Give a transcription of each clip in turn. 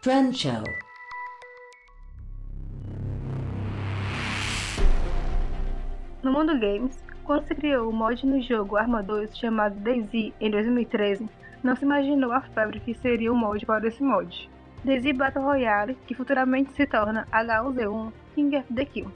Show. No mundo games, quando se criou o mod no jogo Arma 2 chamado DayZ em 2013, não se imaginou a febre que seria o mod para esse mod. DayZ Battle Royale, que futuramente se torna H1Z1 King of the Kill.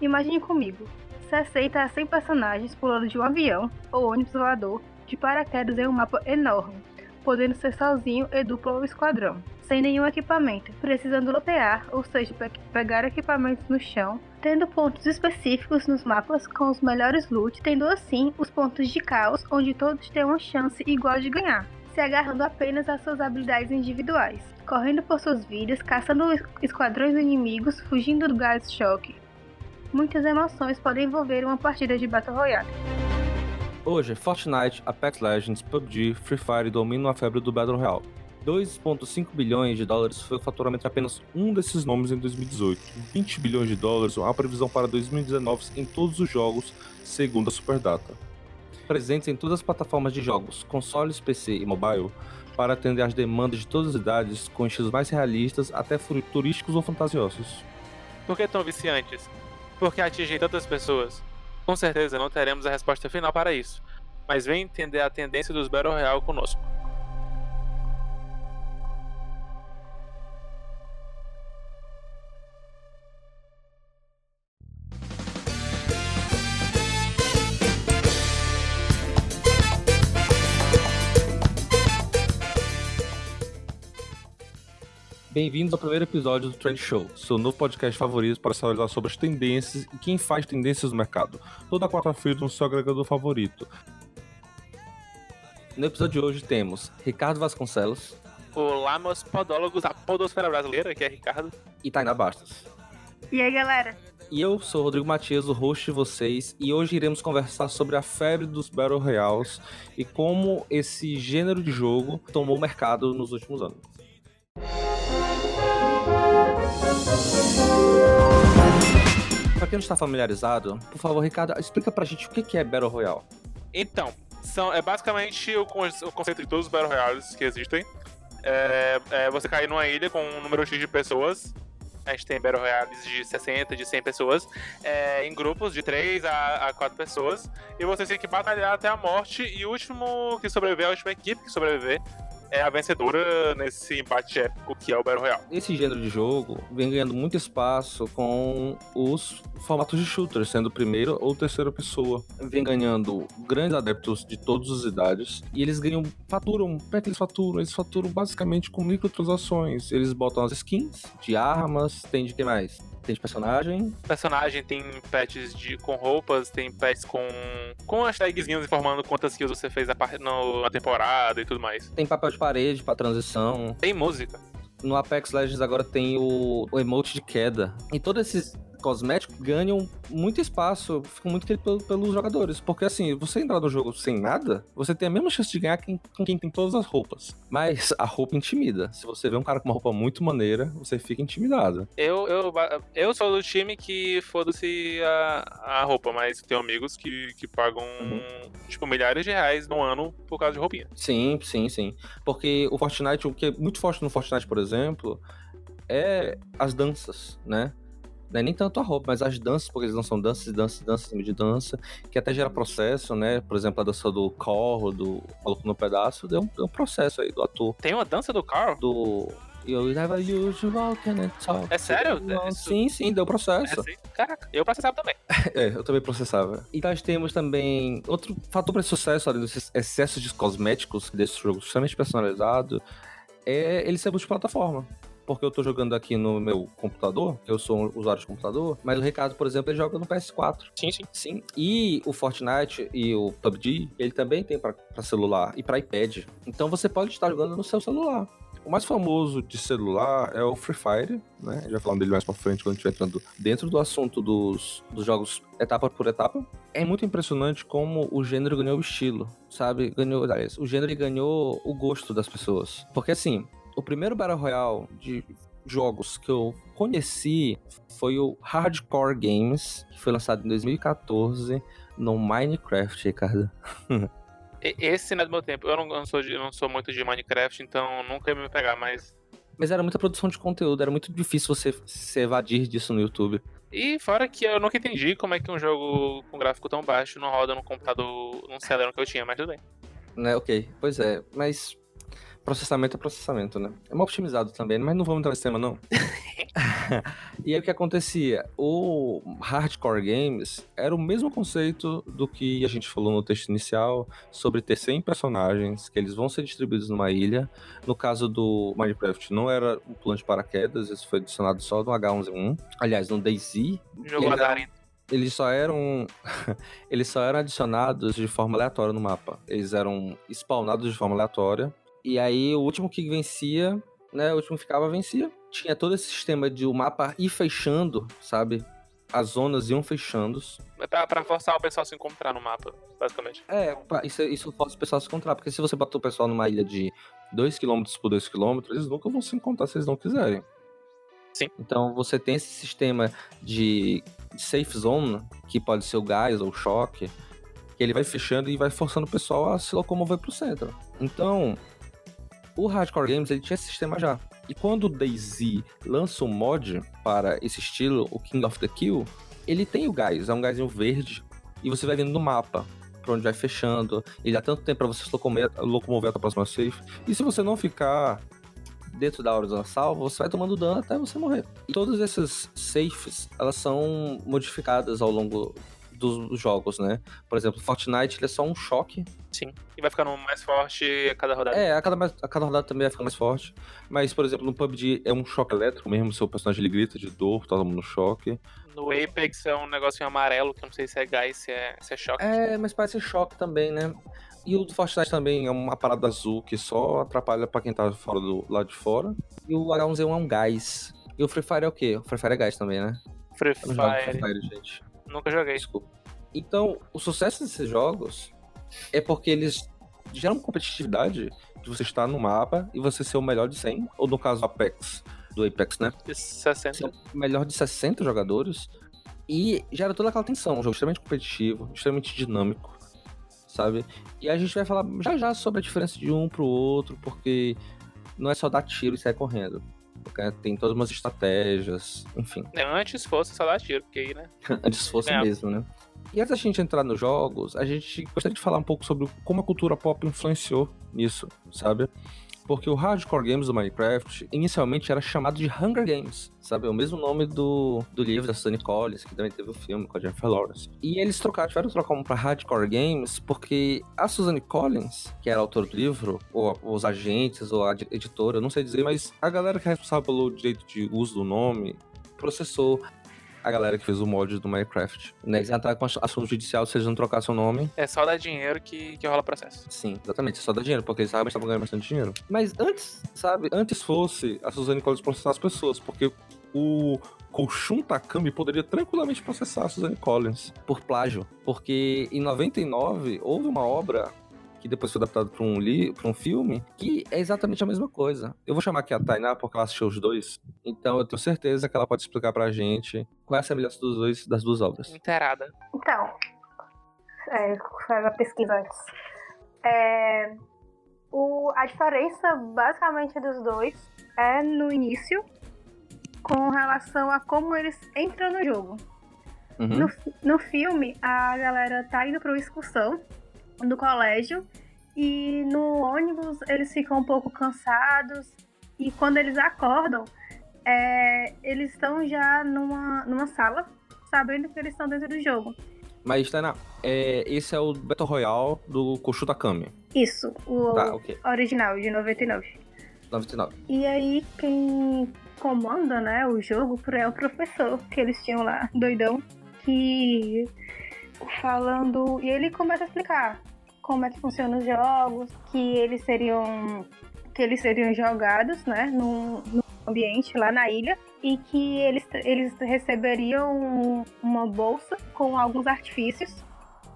Imagine comigo, 60 a 100 personagens pulando de um avião ou ônibus voador de paraquedas em um mapa enorme, podendo ser sozinho e duplo ou esquadrão, sem nenhum equipamento, precisando lotear, ou seja, pe pegar equipamentos no chão, tendo pontos específicos nos mapas com os melhores loot, tendo assim os pontos de caos onde todos têm uma chance igual de ganhar, se agarrando apenas às suas habilidades individuais, correndo por suas vidas, caçando esquadrões inimigos, fugindo do gás choque. Muitas emoções podem envolver uma partida de Battle Royale. Hoje, Fortnite, Apex Legends, PUBG, Free Fire dominam a febre do Battle Royale. 2,5 bilhões de dólares foi o faturamento de apenas um desses nomes em 2018. 20 bilhões de dólares uma previsão para 2019 em todos os jogos, segundo a Superdata. Presentes em todas as plataformas de jogos, consoles, PC e mobile, para atender às demandas de todas as idades, com estilos mais realistas até futurísticos ou fantasiosos. Por que tão viciantes? Por que atingem tantas pessoas? Com certeza não teremos a resposta final para isso, mas vem entender a tendência dos Battle Royale conosco. Bem-vindos ao primeiro episódio do Trend Show, seu novo podcast favorito para falar sobre as tendências e quem faz tendências no mercado. Toda quarta-feira no seu agregador favorito. No episódio de hoje temos Ricardo Vasconcelos. Olá, meus podólogos da podosfera brasileira, que é Ricardo. E Tainá Bastos. E aí, galera? E eu sou o Rodrigo Matias, o host de vocês, e hoje iremos conversar sobre a febre dos Battle Royales e como esse gênero de jogo tomou o mercado nos últimos anos. Pra quem não está familiarizado, por favor, Ricardo, explica pra gente o que é Battle Royale. Então, são, é basicamente o, o conceito de todos os Battle Royales que existem. É, é você cair numa ilha com um número X de pessoas. A gente tem Battle Royales de 60, de 100 pessoas, é, em grupos de 3 a, a 4 pessoas. E você tem que batalhar até a morte. E o último que sobreviver, a última equipe que sobreviver, é a vencedora nesse embate épico que é o Battle Royale. Esse gênero de jogo vem ganhando muito espaço com os formatos de shooter, sendo primeira ou terceira pessoa. Vem ganhando grandes adeptos de todas as idades e eles ganham, faturam, como é que eles faturam? Eles faturam basicamente com microtransações. Eles botam as skins de armas, tem de que mais? Tem de personagem. Personagem tem pets de, com roupas, tem pets com, com hashtagzinhos informando quantas kills você fez a par, no, na temporada e tudo mais. Tem papel de parede pra transição. Tem música. No Apex Legends agora tem o, o emote de queda. E todos esses cosméticos ganham muito espaço, ficam muito queridos pelos jogadores. Porque assim, você entrar no jogo sem nada, você tem a mesma chance de ganhar quem, com quem tem todas as roupas. Mas a roupa intimida. Se você vê um cara com uma roupa muito maneira, você fica intimidado. Eu, eu, eu sou do time que foda-se a, a roupa, mas tenho amigos que, que pagam, uhum. tipo, milhares de reais no ano por causa de roupinha. Sim, sim, sim. Porque o Fortnite, o que é muito forte no Fortnite, por exemplo, é as danças, né? Não é nem tanto a roupa, mas as danças, porque eles dançam danças, danças, danças de dança, que até gera processo, né? Por exemplo, a dança do Carl, do Maluco no Pedaço, deu um, deu um processo aí do ator. Tem uma dança do Carl? Do You never usual can talk. É sério? É sim, sim, deu processo. É, Caraca, eu processava também. é, eu também processava. E nós temos também outro fator para sucesso, além dos excessos de cosméticos desse jogo extremamente personalizado, é ele ser multiplataforma porque eu tô jogando aqui no meu computador, eu sou um usuário de computador, mas o Ricardo, por exemplo, ele joga no PS4. Sim, sim. Sim. E o Fortnite e o PUBG, ele também tem para celular e para iPad. Então você pode estar jogando no seu celular. O mais famoso de celular é o Free Fire, né? Já falando dele mais pra frente quando a gente estiver entrando dentro do assunto dos, dos jogos etapa por etapa. É muito impressionante como o gênero ganhou o estilo, sabe? Ganhou, aliás, o gênero ganhou o gosto das pessoas. Porque assim, o primeiro Battle Royale de jogos que eu conheci foi o Hardcore Games, que foi lançado em 2014 no Minecraft, Ricardo. Esse não é do meu tempo. Eu não, eu não, sou, de, eu não sou muito de Minecraft, então nunca ia me pegar, mas Mas era muita produção de conteúdo, era muito difícil você se evadir disso no YouTube. E fora que eu nunca entendi como é que um jogo com gráfico tão baixo não roda no computador, num Celeron que eu tinha, mas tudo bem. Né, ok. Pois é, mas processamento é processamento, né? É mal otimizado também, mas não vamos entrar nesse tema, não. e aí o que acontecia? O Hardcore Games era o mesmo conceito do que a gente falou no texto inicial sobre ter 100 personagens, que eles vão ser distribuídos numa ilha. No caso do Minecraft, não era um plano de paraquedas, isso foi adicionado só no H1Z1. Aliás, no DayZ. Jogo azarento. Eles só eram. eles só eram adicionados de forma aleatória no mapa. Eles eram spawnados de forma aleatória. E aí o último que vencia, né? O último que ficava vencia. Tinha todo esse sistema de o mapa ir fechando, sabe? As zonas iam fechando. É pra, pra forçar o pessoal a se encontrar no mapa, basicamente. É, pra- isso, isso força o pessoal a se encontrar. Porque se você botar o pessoal numa ilha de 2km por 2km, eles nunca vão se encontrar se eles não quiserem. Sim. Então você tem esse sistema de safe zone, que pode ser o gás ou o choque, que ele vai fechando e vai forçando o pessoal a se locomover pro centro. Então, o Hardcore Games ele tinha esse sistema já. E quando o DayZ lança um mod para esse estilo, o King of the Kill, ele tem o gás, é um gásinho verde, e você vai vendo no mapa pra onde vai fechando. Ele dá tanto tempo pra você locomover até a próxima safe. E se você não ficar dentro da hora da salva, você vai tomando dano até você morrer. E todas essas safes, elas são modificadas ao longo dos jogos, né? Por exemplo, Fortnite ele é só um choque. Sim. E vai ficando mais forte a cada rodada. É, a cada, mais- a cada rodada também vai ficando mais forte. Mas, por exemplo, no PUBG é um choque elétrico mesmo, seu personagem ele grita de dor, todo mundo no choque. No Apex é um negocinho amarelo, que eu não sei se é gás, se é, se é choque. É, mas parece choque também, né? E o do Fortnite também é uma parada azul que só atrapalha pra quem tá fora do lado de fora. E o H1Z1 é um gás. E o Free Fire é o quê? O Free Fire é gás também, né? Free jogo Free Fire. Fire, gente. Nunca joguei. Desculpa. Então, o sucesso desses jogos é porque eles geram competitividade de você estar no mapa e você ser o melhor de 100, ou no caso Apex, do Apex, né? De 60. Ser o melhor de 60 jogadores e gera toda aquela tensão, um jogo extremamente competitivo, extremamente dinâmico, sabe? E a gente vai falar já já sobre a diferença de um pro outro, porque não é só dar tiro e sair correndo. Porque Tem todas umas estratégias, enfim. Antes fosse só dar tiro, porque aí, né? Antes fosse É. mesmo, né? E antes da gente entrar nos jogos, a gente gostaria de falar um pouco sobre como a cultura pop influenciou nisso, sabe? Porque o Hardcore Games do Minecraft inicialmente era chamado de Hunger Games, sabe? É o mesmo nome do, do livro da Sunny Collins, que também teve o filme com a Jennifer Lawrence. E eles trocaram, tiveram que trocar um pra Hardcore Games porque a Suzanne Collins, que era a autora do livro, ou os agentes, ou a edi- editora, não sei dizer, mas a galera que é responsável pelo direito de uso do nome processou a galera que fez o mod do Minecraft. Né? Eles entraram com assunto judicial se eles não trocassem o nome. É só dar dinheiro que, que rola processo. Sim, exatamente. Só dá dinheiro, porque eles realmente estavam ganhando bastante dinheiro. Mas antes, sabe? Antes fosse a Suzane Collins processar as pessoas, porque o Koshun Takami poderia tranquilamente processar a Suzane Collins por plágio. Porque em 99 houve uma obra que depois foi adaptada para um, li- um filme, que é exatamente a mesma coisa. Eu vou chamar aqui a Tainá porque ela assistiu os dois. Então eu tenho certeza que ela pode explicar pra gente qual é a semelhança dos dois, das duas obras. Inteirada. Então, é, faz a pesquisa antes. É, o, a diferença basicamente dos dois é no início com relação a como eles entram no jogo. Uhum. No, no filme, a galera tá indo pra uma excursão do colégio e no ônibus eles ficam um pouco cansados e quando eles acordam, é, eles estão já numa, numa sala, sabendo que eles estão dentro do jogo. Mas, Tainá, é, esse é o Battle Royale do Koshun Takami. Isso, o Tá, ok. original, de 99. 99. E aí, quem comanda, né, o jogo é o professor que eles tinham lá, doidão, que falando. E ele começa a explicar como é que funcionam os jogos, que eles seriam. que eles seriam jogados, né, num, num ambiente lá na ilha. E que eles, eles receberiam uma bolsa com alguns artifícios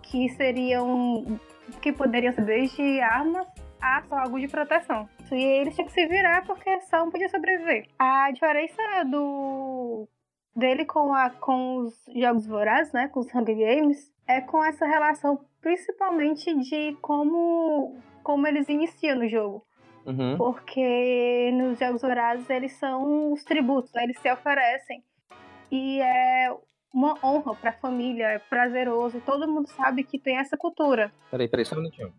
que seriam. que poderiam ser desde armas a algo de proteção. E eles tinham que se virar porque só um podia sobreviver. A diferença do dele com, a, com os jogos vorazes, né, com os Hunger Games, é com essa relação principalmente de como, como eles iniciam no jogo. Uhum. Porque nos Jogos Vorazes eles são os tributos, né? eles se oferecem. E é uma honra pra família, é prazeroso. E todo mundo sabe que tem essa cultura. Peraí, peraí, só um minutinho.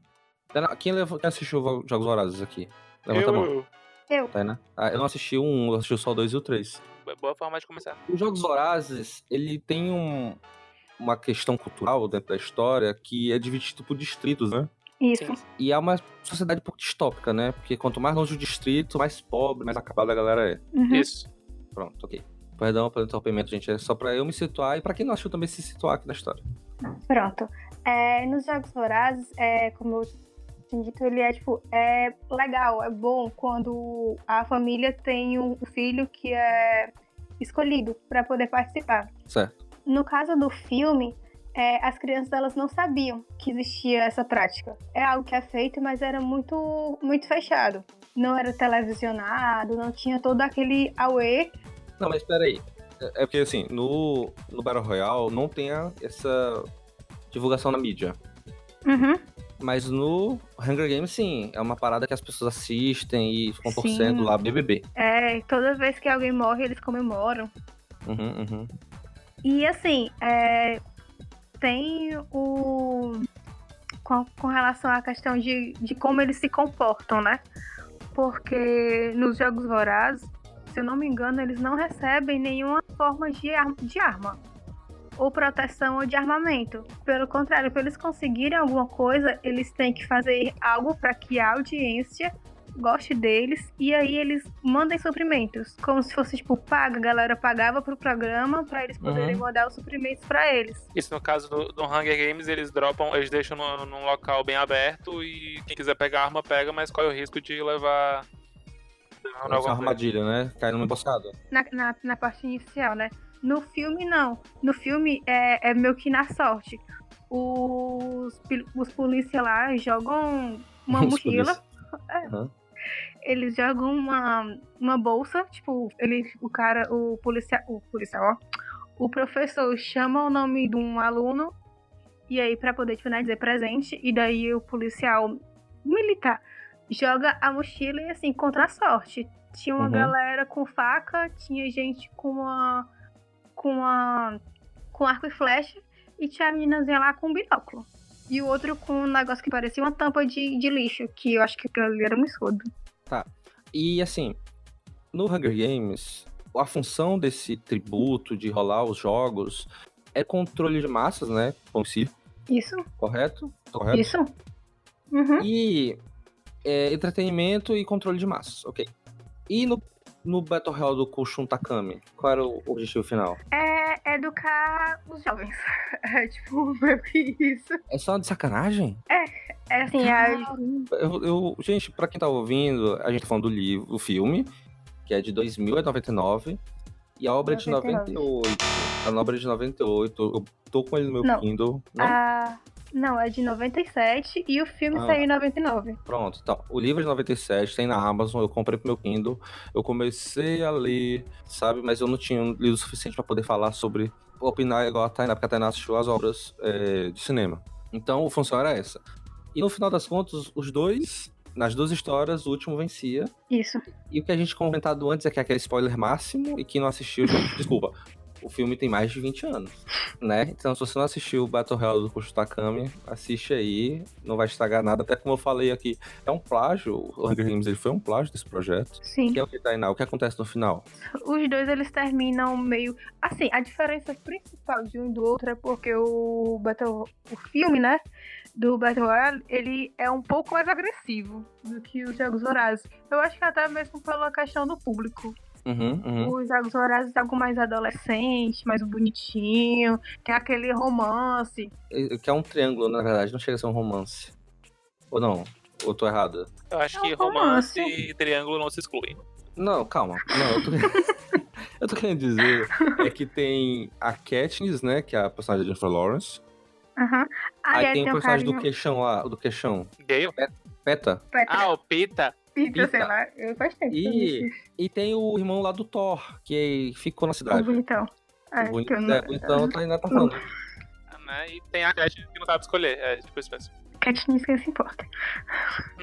Tainá, Quem, levou, quem assistiu os Jogos Vorazes aqui? Levanta a mão. Eu, Eu. Tainá. Ah, eu não assisti um, eu assisti só o dois e o três. Boa forma de começar. Os Jogos Vorazes, ele tem um, uma questão cultural dentro da história que é dividido por distritos, né? Isso. Sim. E é uma sociedade um pouco distópica, né? Porque quanto mais longe o distrito, mais pobre, mais acabada a galera é. Uhum. Isso. Pronto, ok. Perdão pelo interrompimento, gente. É só pra eu me situar e pra quem não achou também se situar aqui na história. Pronto. É, nos Jogos Vorazes, é, como tinha dito, ele é tipo, é legal, é bom quando a família tem um filho que é escolhido para poder participar. Certo. No caso do filme, é, as crianças elas não sabiam que existia essa prática. É algo que é feito, mas era muito, muito fechado. Não era televisionado, não tinha todo aquele auê. Não, mas peraí. É é porque, assim, no, no Battle Royale não tem essa divulgação na mídia. Uhum. Mas no Hunger Games, sim. É uma parada que as pessoas assistem e ficam Sim. torcendo lá, BBB. É, toda vez que alguém morre, eles comemoram. Uhum, uhum. E assim, é, tem o. Com, com relação à questão de, de como eles se comportam, né? Porque nos Jogos Vorazes, se eu não me engano, eles não recebem nenhuma forma de, ar- de arma. Ou proteção ou de armamento. Pelo contrário, para eles conseguirem alguma coisa, eles têm que fazer algo para que a audiência goste deles e aí eles mandem suprimentos. Como se fosse tipo paga, a galera pagava pro programa pra eles poderem Uhum. mandar os suprimentos pra eles. Isso no caso do, do Hunger Games, eles dropam, eles deixam no- num local bem aberto e quem quiser pegar arma, pega, mas corre o risco de levar. É uma armadilha, né? Cai numa emboscada. Na, na, na parte inicial, né? No filme, não. No filme é, é meio que na sorte. Os, os polícia lá jogam uma Os mochila. É. Eles jogam uma, uma bolsa, tipo, ele, o cara, o policial, o policial, ó, o professor chama o nome de um aluno e aí pra poder, tipo, né, dizer presente, e daí o policial militar joga a mochila e assim, contra a sorte. Tinha uma Uhum. galera com faca, tinha gente com uma com uma com arco e flecha e tinha a meninazinha lá com um binóculo. E o outro com um negócio que parecia uma tampa de, de lixo, que eu acho que aquilo ali era um escudo. E assim, no Hunger Games, a função desse tributo de rolar os jogos é controle de massas, né? Como se, Isso, correto? Correto? isso. Uhum. E é, entretenimento e controle de massas, ok. E no, no Battle Royale do Kushun Takami, qual era o objetivo final? É educar os jovens. É tipo, meio que isso. É só de sacanagem? É assim, a, Eu, eu- gente, pra quem tá ouvindo, a gente tá falando do livro, o filme, que é de 2099, e a obra é de 99. 98. A obra é de 98. Eu tô com ele no meu Não. Kindle. Não? a- não, é de 97 e o filme Ah. saiu em 99. Pronto, então. O livro é de 97, tem na Amazon, eu comprei pro meu Kindle. Eu comecei a ler, sabe? Mas eu não tinha lido o suficiente pra poder falar sobre. Opinar igual a Tainá, porque a Tainá assistiu as obras é, de cinema. Então, a função era essa. E no final das contas, os dois, nas duas histórias, o último vencia. Isso. E o que a gente comentado antes é que é aquele spoiler máximo e quem não assistiu, desculpa. O filme tem mais de 20 anos, né? Então, se você não assistiu o Battle Royale do Kushi Takami, assiste aí, não vai estragar nada. Até como eu falei aqui, é um plágio, o Hunger Games ele foi um plágio desse projeto. Sim. Que é o que, Tainá? O que acontece no final? Os dois eles terminam meio. Assim, a diferença principal de um e do outro é porque o Battle. O filme, né? Do Battle Royale, ele é um pouco mais agressivo do que os Jogos Vorazes. Eu acho que até mesmo pela questão do público. Uhum, uhum. Os Jogos Vorazes é algo mais adolescente, mais bonitinho, tem aquele romance. Que é um triângulo, na verdade, não chega a ser um romance. Ou não? Ou tô errado? Eu acho É que um romance romance. e triângulo não se excluem. Não, calma. Não, eu tô... eu tô querendo dizer é que tem a Katniss, né? Que é a personagem da Jennifer Lawrence. Aham. Aí, Aí, tem, tem o um personagem do carinho. queixão lá, do queixão. Peta. Petra, Ah, o Pita. Pita, sei lá. Eu eu E- E tem o irmão lá do Thor, que ficou na esse- O cidade. bonitão. É, Bonito, que eu não- é, bonitão, tá ainda tá falando. E tem a Cat que não sabe escolher. É tipo isso mesmo. Katniss quem se importa.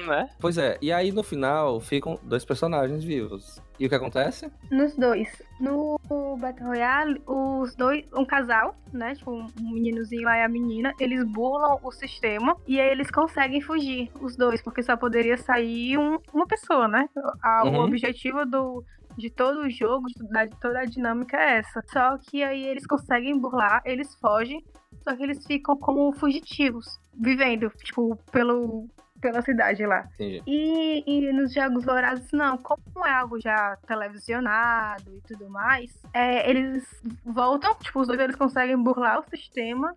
Né? Pois é, e aí no final ficam dois personagens vivos. E o que acontece? Nos dois. No Battle Royale, os dois, um casal, né? Tipo, um meninozinho lá e a menina, eles burlam o sistema e aí eles conseguem fugir, os dois, porque só poderia sair um- uma pessoa, né? A- O Uhum. objetivo do, de todo o jogo, de toda a dinâmica é essa. Só que aí eles conseguem burlar, eles fogem, só que eles ficam como fugitivos, vivendo, tipo, pelo, pela cidade lá. Entendi. E, e nos Jogos Vorazes, não. Como é algo já televisionado e tudo mais, é, eles voltam, tipo, os dois eles conseguem burlar o sistema,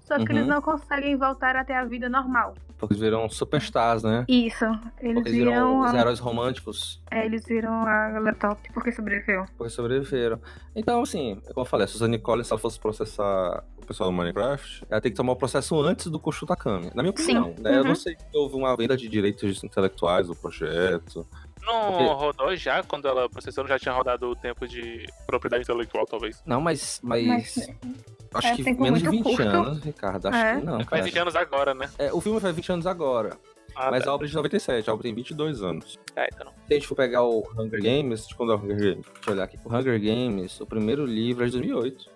só que Uhum. eles não conseguem voltar até a vida normal. Porque eles viram superstars, né? Isso. Eles Porque eles viram viram, os a, heróis românticos. é, eles viram a laptop porque sobreviveu. Porque sobreviveram. Então, assim, como eu falei, a Suzanne Collins, se ela fosse processar o pessoal do Minecraft, ela tem que tomar o processo antes do Koshu Takami. Na minha Sim. opinião, né? Eu Uhum. não sei se houve uma venda de direitos intelectuais do projeto. Não Porque- rodou já, quando ela processou, não já tinha rodado o tempo de propriedade intelectual, talvez. Não, mas. mas... Mas, Acho é, que menos de muito 20 curto. anos, Ricardo. Acho É. que não. Faz cara. 20 anos agora, né? É, o filme faz 20 anos agora. Ah, mas tá. a obra é de 97, a obra tem 22 anos. É, então não. Se a gente for pegar o Hunger Games, de quando é o Hunger Games? Deixa eu olhar aqui. O Hunger Games, o primeiro livro é de 2008.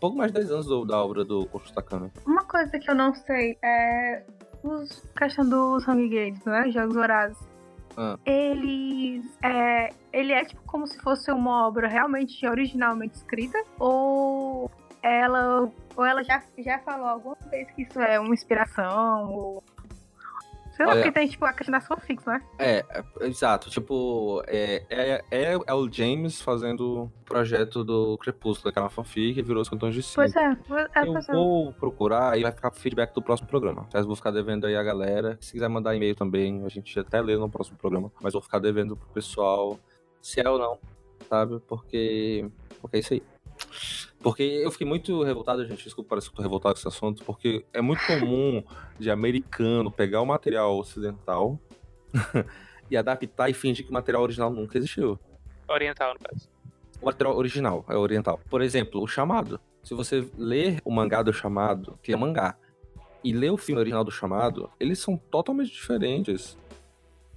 Pouco mais de 10 anos do- da obra do Koshu Takami. Uma coisa que eu não sei é. Os questão dos Hunger Games, né? Jogos Vorazes. Ah. Eles. É, ele é tipo como se fosse uma obra realmente originalmente escrita? Ou ela. Ou ela já, já falou alguma vez que isso é uma inspiração? Ou. Sei lá, porque tem tipo a das fanfics, né? É, é, exato. Tipo, é, é, é, é o James fazendo o projeto do Crepúsculo, aquela fanfic, e virou os cantões de si. Pois é, é, Eu é. vou procurar e vai ficar feedback do próximo programa. Mas vou ficar devendo aí a galera. Se quiser mandar e-mail também, a gente até lê no próximo programa. Mas vou ficar devendo pro pessoal se é ou não, sabe? Porque. Porque é isso aí. Porque eu fiquei muito revoltado, gente. Desculpa, parece que eu tô revoltado com esse assunto. Porque é muito comum de americano pegar o material ocidental e adaptar e fingir que o material original nunca existiu. Oriental, no caso. O material original é oriental. Por exemplo, o chamado. Se você ler o mangá do chamado, que é mangá, e ler o filme original do chamado, eles são totalmente diferentes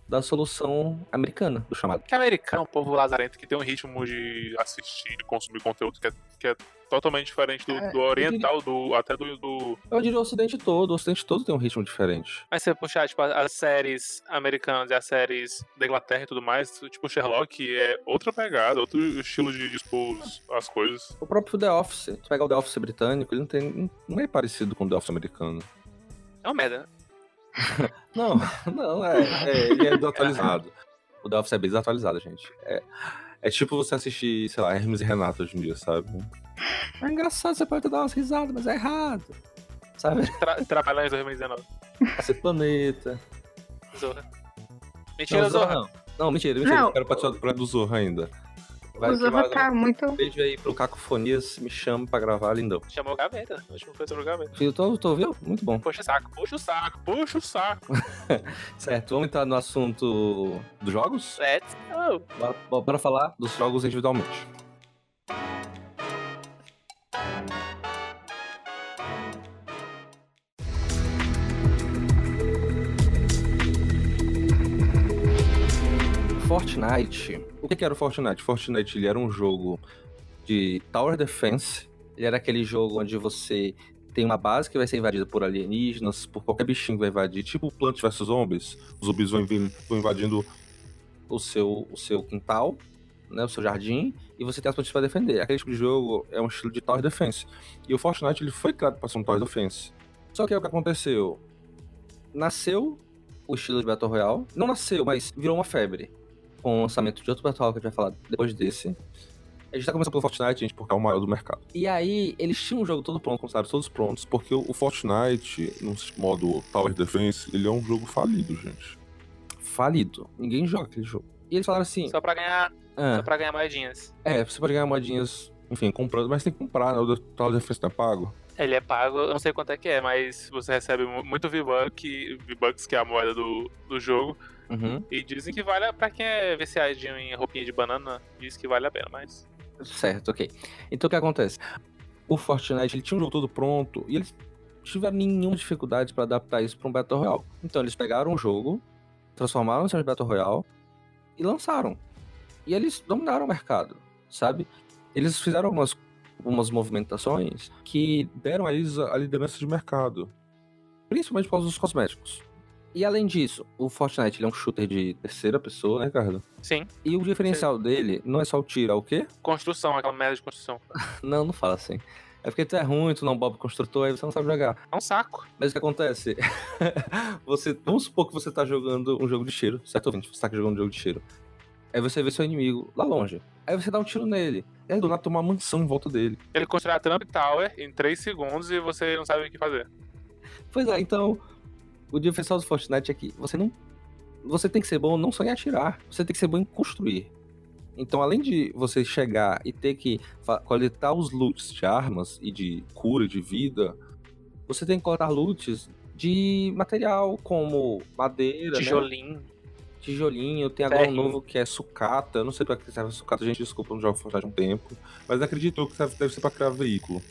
da solução americana do chamado. Que americano, é um povo lazarento que tem um ritmo de assistir, de consumir conteúdo que é, que é totalmente diferente do, É, do oriental, do, até do, do. Eu diria o ocidente todo, o ocidente todo tem um ritmo diferente. Mas se você puxar, tipo, as séries americanas e as séries da Inglaterra e tudo mais, tipo, Sherlock é outra pegada, outro estilo de dispor as coisas. O próprio The Office, tu pegar o The Office britânico, ele não, tem, não é parecido com o The Office americano. É uma merda, né? Não, não, é, é ele é desatualizado. O The Office é bem desatualizado, gente. É, é tipo você assistir, sei lá, Hermes e Renato hoje em dia, sabe? É engraçado, você pode dar umas risadas, mas é errado. Sabe? Tra trabalhar em 2019. Cacete Planeta. Zorra. Mentira, não, Zorra. Não. não, mentira, mentira. Não. Eu quero participar do programa do Zorra ainda. Vai o que Zorra vai, tá muito. Beijo aí pro Cacofonias, me chama pra gravar, lindão. Chamou o Gaveta. Acho que foi sobre o Gaveta. Filho, tô, tô ouvindo? Muito bom. Puxa o saco, puxa o saco, puxa o saco. Certo, vamos entrar no assunto dos jogos? Let's go. Bora, bora falar dos jogos individualmente. Fortnite. O que era o Fortnite? Fortnite ele era um jogo de Tower Defense. Ele era aquele jogo onde você tem uma base que vai ser invadida por alienígenas, por qualquer bichinho que vai invadir, tipo Plants vs Zombies. Os zumbis vão invadindo o seu, o seu quintal, né, o seu jardim, e você tem as plantas para defender. Aquele tipo de jogo é um estilo de Tower Defense. E o Fortnite ele foi criado para ser um Tower Defense. Só que é o que aconteceu. Nasceu o estilo de Battle Royale. Não nasceu, mas virou uma febre. Com o lançamento de outro Battle Royale que a gente vai falar depois desse. A gente tá começando pelo Fortnite, gente, porque é o maior do mercado. E aí, eles tinham um jogo todo pronto, com os cenários todos prontos, porque o Fortnite, no modo Tower Defense, ele é um jogo falido, gente. Falido. Ninguém joga aquele jogo. E eles falaram assim: Só pra ganhar, ah, só pra ganhar moedinhas. é, você pode ganhar moedinhas, enfim, comprando, mas tem que comprar, né? O Tower Defense não é pago. Ele é pago, eu não sei quanto é que é, mas você recebe mu- muito V-Buck, V-Bucks, que é a moeda do, do jogo. Uhum. E dizem que vale, a- pra quem é viciadinho em roupinha de banana, diz que vale a pena, mas. Certo, ok. Então o que acontece? O Fortnite ele tinha um jogo todo pronto e eles tiveram nenhuma dificuldade para adaptar isso para um Battle Royale. Então eles pegaram o jogo, transformaram em Battle Royale e lançaram. E eles dominaram o mercado, sabe? Eles fizeram algumas, algumas movimentações que deram a eles a liderança de mercado. Principalmente por causa dos cosméticos. E além disso, o Fortnite é um shooter de terceira pessoa, né, Carlos? Sim. E o diferencial dele não é só o tiro, é o quê? Construção, aquela merda de construção. não, não fala assim. É porque tu é ruim, tu não bob construtor, aí você não sabe jogar. É um saco. Mas o que acontece? você, vamos supor que você tá jogando um jogo de tiro, certo, ouvinte? Você tá jogando um jogo de tiro. Aí você vê seu inimigo lá longe. Aí você dá um tiro nele. E aí do nada toma uma mansão em volta dele. Ele constrói a Trump Tower em 3 segundos e você não sabe o que fazer. Pois é, então. O diferencial do Fortnite é que você não. Você tem que ser bom não só em atirar, você tem que ser bom em construir. Então, além de você chegar e ter que coletar os loots de armas e de cura de vida, você tem que coletar loots de material como madeira, né? tijolinho. Né? Tijolinho, tem agora um novo que é sucata. Eu não sei pra que serve sucata, gente, desculpa, não jogo Fortnite há um tempo. Mas acredito que deve ser pra criar veículo.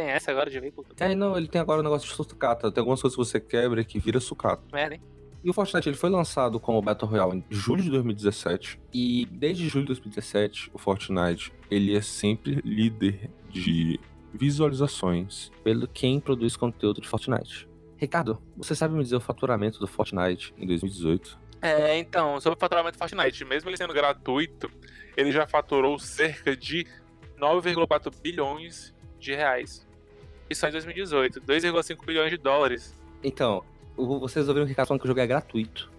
Tem essa agora de veículo? É, não, ele tem agora um negócio de sucata. Tem algumas coisas que você quebra que vira sucata. É, hein? E o Fortnite ele foi lançado como Battle Royale em julho de 2017 e desde julho de 2017 o Fortnite ele é sempre líder de visualizações pelo quem produz conteúdo de Fortnite. Ricardo, você sabe me dizer o faturamento do Fortnite em 2018? É, então, sobre o faturamento do Fortnite, mesmo ele sendo gratuito, ele já faturou cerca de 9,4 bilhões de reais. Isso em 2018, 2,5 bilhões de dólares. Então, vocês ouviram o Ricardo falando que o jogo é gratuito.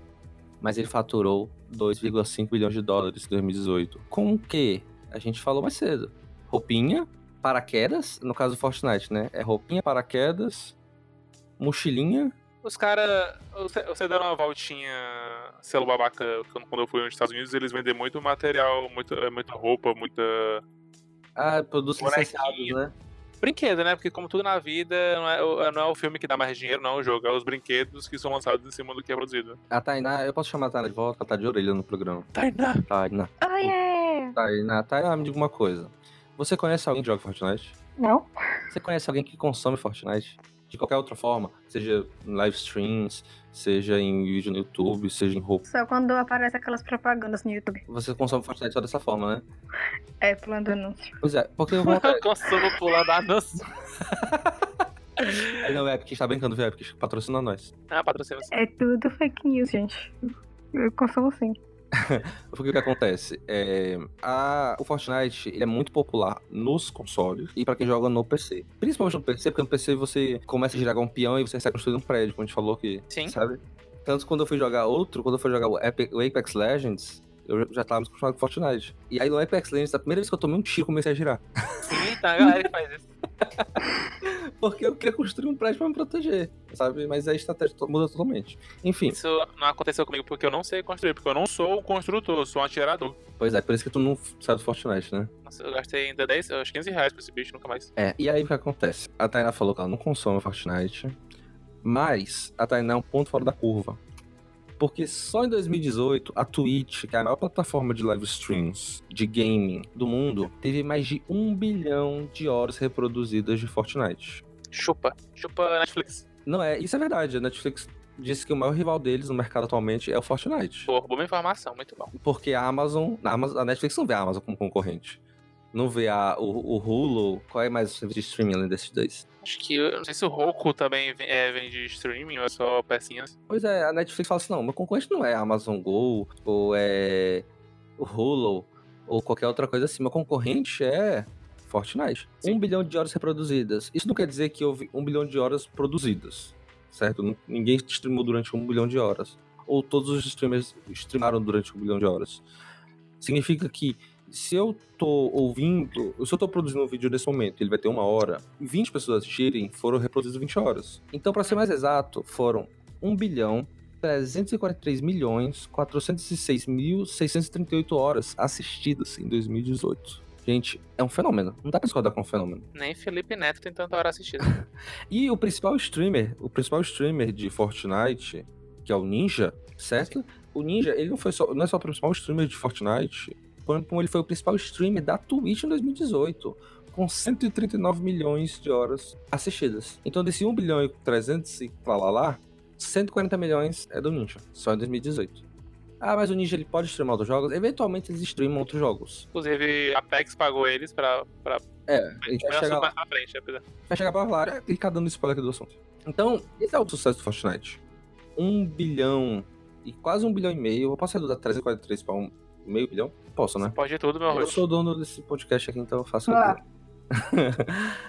Mas ele faturou 2,5 bilhões de dólares em 2018. Com o que? A gente falou mais cedo. Roupinha, paraquedas, no caso do Fortnite, né? É roupinha, paraquedas, mochilinha. Os caras. Você dando uma voltinha, selo babaca, quando eu fui nos Estados Unidos, eles vendem muito material, muita, muita roupa, muita. Ah, produtos licenciados, né? Brinquedo, né? Porque como tudo na vida, não é, não é o filme que dá mais dinheiro, não é o jogo, é os brinquedos que são lançados em cima do que é produzido. A Tainá, eu posso chamar a Tainá de volta? Ela tá de orelha no programa. Tainá! Tainá. Oh, yeah! Tainá, Tainá, me diga uma coisa. Você conhece alguém que joga Fortnite? Não. Você conhece alguém que consome Fortnite? De qualquer outra forma, seja em live streams, seja em vídeo no YouTube, seja em roupa. Só quando aparece aquelas propagandas no YouTube. Você consome Fortnite só dessa forma, né? É, pulando anúncio. Pois é, porque eu vou. Consumo pulando anúncio. Aí não, é Epic está brincando, viu? Epic patrocina nós. Ah, patrocina sim. É tudo fake news, gente. Eu consumo sim. Porque o que acontece? É, a, o Fortnite ele é muito popular nos consoles e para quem joga no PC. Principalmente no PC, porque no PC você começa a girar um peão e você sai construindo um prédio, como a gente falou aqui. Sim. Sabe? Tanto quando eu fui jogar outro, quando eu fui jogar o, Epic, o Apex Legends, eu já tava acostumado com Fortnite. E aí no Apex Legends, a primeira vez que eu tomei um tiro, comecei a girar. Sim, tá, a galera faz isso. Porque eu queria construir um prédio pra me proteger, sabe? Mas a estratégia muda totalmente. Enfim. Isso não aconteceu comigo porque eu não sei construir, porque eu não sou um construtor, eu sou um atirador. Pois é, por isso que tu não sabe do Fortnite, né? Nossa, eu gastei ainda 10, acho 15 reais pra esse bicho, nunca mais. É, e aí o que acontece? A Tainá falou que ela não consome Fortnite, mas a Tainá é um ponto fora da curva. Porque só em 2018, a Twitch, que é a maior plataforma de live streams de gaming do mundo, teve mais de um bilhão de horas reproduzidas de Fortnite. Chupa. Chupa Netflix. Não é, isso é verdade. A Netflix disse que o maior rival deles no mercado atualmente é o Fortnite. Pô, boa informação, muito bom. Porque a Amazon, a Netflix não vê a Amazon como concorrente. Não vê a, o, o Hulu. Qual é mais o serviço de streaming além desses dois? Acho que, eu não sei se o Roku também é, vende streaming ou é só pecinhas. Pois é, a Netflix fala assim, não, meu concorrente não é Amazon Go, ou é o Hulu, ou qualquer outra coisa assim. Meu concorrente é Fortnite. Sim. Um bilhão de horas reproduzidas. Isso não quer dizer que houve um bilhão de horas produzidas, certo? Ninguém streamou durante um bilhão de horas. Ou todos os streamers streamaram durante um bilhão de horas. Significa que se eu tô ouvindo, se eu tô produzindo um vídeo nesse momento, ele vai ter uma hora, 20 pessoas assistirem, foram reproduzidas 20 horas. Então, para ser mais exato, foram 1 bilhão 343 milhões 406 mil 638 horas assistidas em 2018. Gente, é um fenômeno. Não dá pra discordar com um fenômeno. Nem Felipe Neto tem tanta hora assistida. e o principal streamer, o principal streamer de Fortnite, que é o Ninja, certo? Sim. O Ninja, ele não foi só, não é só o principal streamer de Fortnite, como ele foi o principal streamer da Twitch em 2018. com 139 milhões de horas assistidas. Então, desse 1 bilhão e 300 e lá, lá, lá 140 milhões é do Ninja, só em 2018. Ah, mas o Ninja ele pode streamar outros jogos? Eventualmente eles streamam outros jogos. Inclusive, a Apex pagou eles pra. pra... É, a gente vai chegar lá. pra frente, apesar. Vai chegar pra lá e ficar dando spoiler aqui do assunto. Então, esse é o sucesso do Fortnite. 1 bilhão e quase 1 bilhão e meio. Eu posso reduzir 343 pra 1 meio bilhão? Posso, né? Pode tudo, meu Eu sou o dono desse podcast aqui, então eu faço Ah.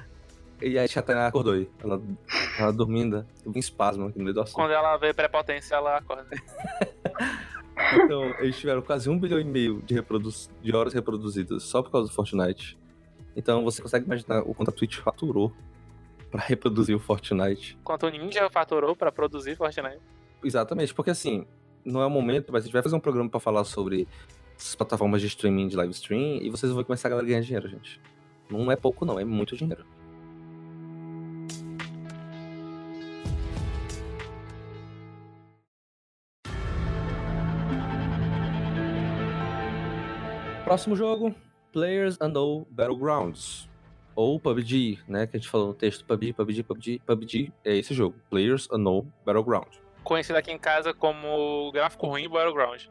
E aí a Tatiana acordou aí. Ela tava dormindo. Eu vi um espasmo aqui no meio do assunto. Quando ela vê prepotência, ela acorda. Então, eles tiveram quase um bilhão e meio de, reprodu- de horas reproduzidas só por causa do Fortnite. Então você consegue imaginar o quanto a Twitch faturou pra reproduzir o Fortnite. Quanto o Ninja faturou pra produzir Fortnite. Exatamente, porque assim, não é o momento, mas a gente vai fazer um programa pra falar sobre essas plataformas de streaming, de live stream, e vocês vão começar a ganhar dinheiro, gente. Não é pouco, não, é muito dinheiro. Próximo jogo, Players Unknown Battlegrounds. Ou PUBG, né? Que a gente falou no texto. PUBG, PUBG, PUBG, PUBG. É esse jogo. Players Unknown Battleground. Conhecido aqui em casa como gráfico ruim Battleground.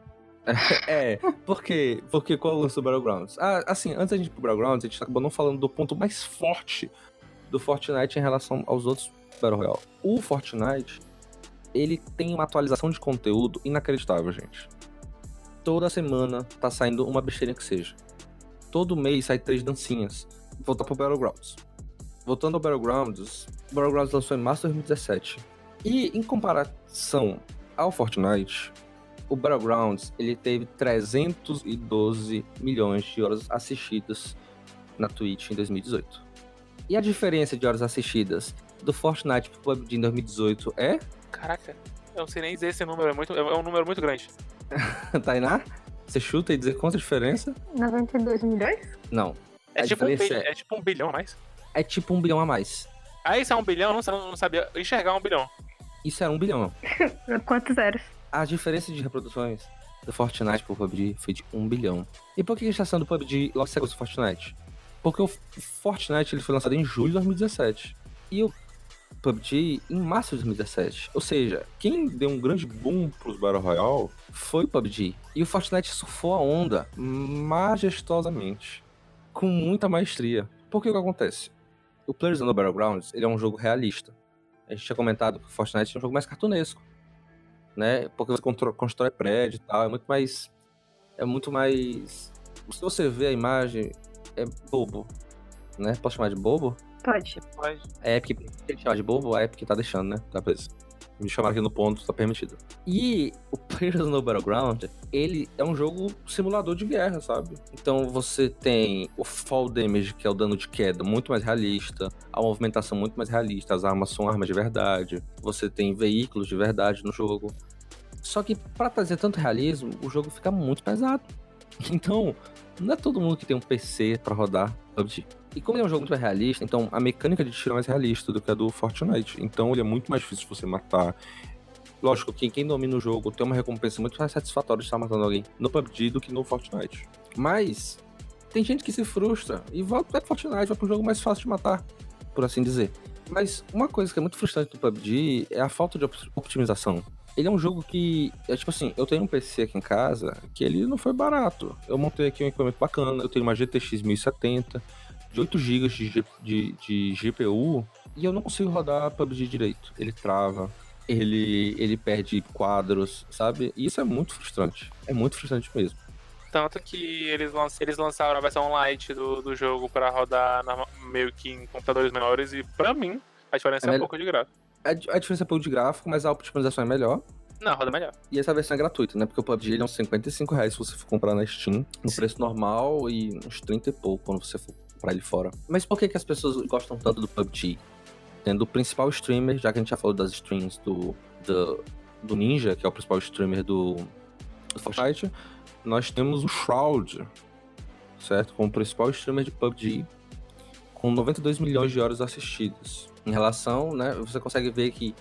É, por quê? Porque qual é o lance do Battlegrounds? Ah, assim, antes da gente ir pro Battlegrounds, a gente acabou não falando do ponto mais forte do Fortnite em relação aos outros Battle Royale. O Fortnite, ele tem uma atualização de conteúdo inacreditável, gente. Toda semana tá saindo uma besteirinha que seja. Todo mês sai três dancinhas. Voltar pro Battlegrounds. Voltando ao Battlegrounds, o Battlegrounds lançou em março de 2017. E em comparação ao Fortnite, o Battlegrounds ele teve 312 milhões de horas assistidas na Twitch em 2018. E a diferença de horas assistidas do Fortnite pro PUBG em 2018 é? Caraca, eu não sei nem dizer esse número, é, muito, é um número muito grande. Tainá? Você chuta e dizer quanta diferença? 92 milhões? Não. É tipo, um bilhão, é tipo um bilhão a mais. É tipo um bilhão a mais. Ah, isso é um bilhão? Eu não, não sabia enxergar um bilhão. Isso era um bilhão. Quantos zeros? A diferença de reproduções do Fortnite pro PUBG foi de um bilhão. E por que a gente tá sendo do PUBG logo sequência do Fortnite? Porque o Fortnite ele foi lançado em julho de 2017. E o PUBG em março de 2017. Ou seja, quem deu um grande boom pros Battle Royale foi o PUBG. E o Fortnite surfou a onda majestosamente. Com muita maestria. Por que o que acontece? O Players no Battlegrounds ele é um jogo realista. A gente tinha comentado que o Fortnite é um jogo mais cartunesco né? Porque você constrói prédio e tal, é muito mais. É muito mais. Se você vê a imagem, é bobo. Né? Posso chamar de bobo? Pode. Mas A Epic, chamar de bobo, a Epic tá deixando, né? Tá preso. Me chamaram aqui no ponto, tá permitido. E o Players no Battleground, ele é um jogo simulador de guerra, sabe? Então você tem o fall damage, que é o dano de queda, muito mais realista, a movimentação muito mais realista, as armas são armas de verdade, você tem veículos de verdade no jogo. Só que pra trazer tanto realismo, o jogo fica muito pesado. Então, não é todo mundo que tem um PC pra rodar PUBG. E como ele é um jogo muito realista, então a mecânica de tiro é mais realista do que a do Fortnite. Então ele é muito mais difícil de você matar. Lógico que quem domina o jogo tem uma recompensa muito mais satisfatória de estar matando alguém no PUBG do que no Fortnite. Mas tem gente que se frustra e volta pro Fortnite, vai pro jogo mais fácil de matar, por assim dizer. Mas uma coisa que é muito frustrante do PUBG é a falta de op- optimização. Ele é um jogo que, é tipo assim, eu tenho um PC aqui em casa que ele não foi barato. Eu montei aqui um equipamento bacana, eu tenho uma GTX 1070 de 8 GB de, de, de GPU e eu não consigo rodar PUBG direito. Ele trava, ele, ele perde quadros, sabe? E isso é muito frustrante. É muito frustrante mesmo. Tanto que eles, lan- eles lançaram a versão light do, do jogo pra rodar na- meio que em computadores menores e pra mim a diferença É é, um melhor- pouco de gráfico. A, a diferença é pouco de gráfico, mas a optimização é melhor. Não, roda melhor. E essa versão é gratuita, né? Porque o PUBG ele é uns 55 reais se você for comprar na Steam, no Sim. preço normal, e uns 30 e pouco quando você for comprar ele fora. Mas por que, que as pessoas gostam tanto do PUBG? Tendo o principal streamer, já que a gente já falou das streams do, do, do Ninja, que é o principal streamer do, do Fortnite, nós temos o Shroud, certo? Como principal streamer de PUBG, com 92 milhões de horas assistidas. Em relação, né? Você consegue ver que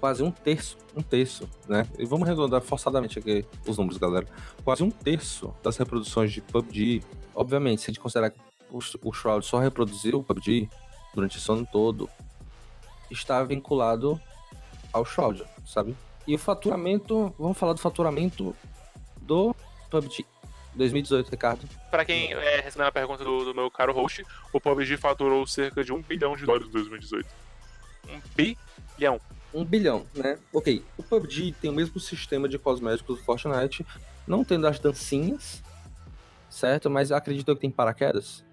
quase um terço, um terço, né? E vamos arredondar forçadamente aqui os números, galera. Quase um terço das reproduções de PUBG, obviamente, se a gente considerar que o, o Shroud só reproduziu o PUBG durante esse ano todo está vinculado ao Shroud, sabe? E o faturamento, vamos falar do faturamento do PUBG 2018, Ricardo. Para quem é, a pergunta do, do, meu caro host, o PUBG faturou cerca de um bilhão de dólares em 2018. Um bilhão. Um bilhão, né? Ok, o PUBG tem o mesmo sistema de cosméticos do Fortnite, não tendo as dancinhas, certo? Mas acredito que tem paraquedas.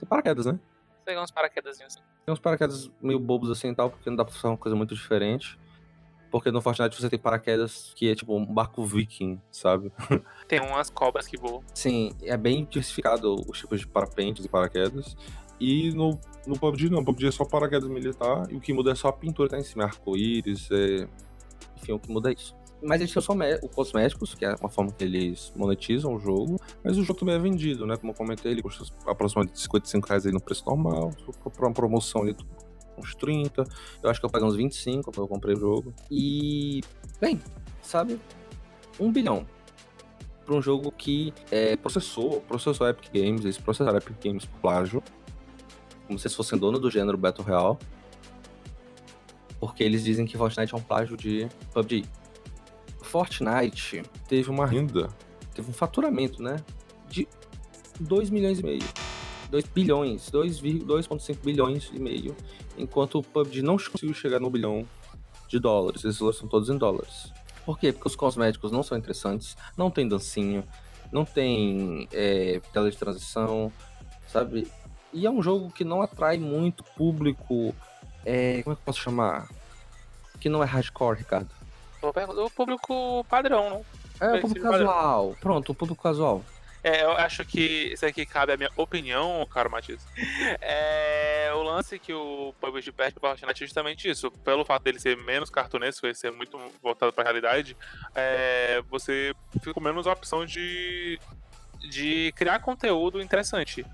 Tem paraquedas, né? Tem uns paraquedas assim. Tem uns paraquedas meio bobos assim e tal, porque não dá pra fazer uma coisa muito diferente. Porque no Fortnite você tem paraquedas que é tipo um barco viking, sabe? Tem umas cobras que voam. Sim, é bem diversificado os tipos de parapentes e paraquedas. E no, no PUBG não, PUBG é só paraquedas militar e o que muda é só a pintura que tá em cima, arco-íris, é... enfim, o que muda é isso. Mas eles são os cosméticos, que é uma forma que eles monetizam o jogo. Mas o jogo também é vendido, né? Como eu comentei, ele custa aproximadamente 55 reais aí no preço normal. Por uma promoção ali, uns 30. Eu acho que eu paguei uns 25 quando eu comprei o jogo. E, bem, sabe? Um bilhão para um jogo que é, processou, processou Epic Games, eles processaram Epic Games por plágio, como se eles fossem dono do gênero Battle Royale, porque eles dizem que Fortnite é um plágio de PUBG. Fortnite teve uma renda, teve um faturamento, né? De 2 milhões e meio. 2 bilhões, 2,5 bilhões e meio, enquanto o PUBG não conseguiu chegar no bilhão de dólares. Esses valores são todos em dólares. Por quê? Porque os cosméticos não são interessantes, não tem dancinho, não tem é, tela de transição, sabe? E é um jogo que não atrai muito público. É, como é que eu posso chamar? Que não é hardcore, Ricardo. O público padrão, não? É, o público casual. Padrão. Pronto, o público casual. É, eu acho que isso aqui cabe a minha opinião, caro Matias. É, o lance que o perde para Fortnite é justamente isso. Pelo fato dele ser menos cartunesco, ele ser muito voltado para a realidade, é, você fica com menos opção de, de criar conteúdo interessante.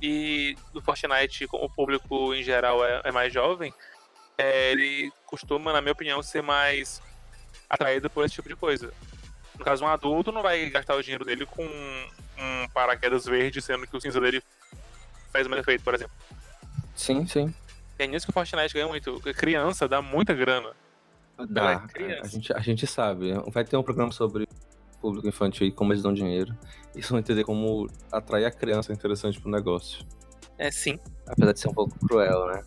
E do Fortnite, como o público em geral é, é mais jovem, é, ele costuma, na minha opinião, ser mais atraído por esse tipo de coisa. No caso, um adulto não vai gastar o dinheiro dele com um paraquedas verde, sendo que o cinza dele faz o mesmo efeito, por exemplo. Sim, sim. É nisso que o Fortnite ganha muito. Criança dá muita grana. Dá, é a, gente, a gente sabe. Vai ter um programa sobre público infantil e como eles dão dinheiro. Isso vão entender como atrair a criança é interessante pro negócio. É, sim. Apesar de ser um pouco cruel, né?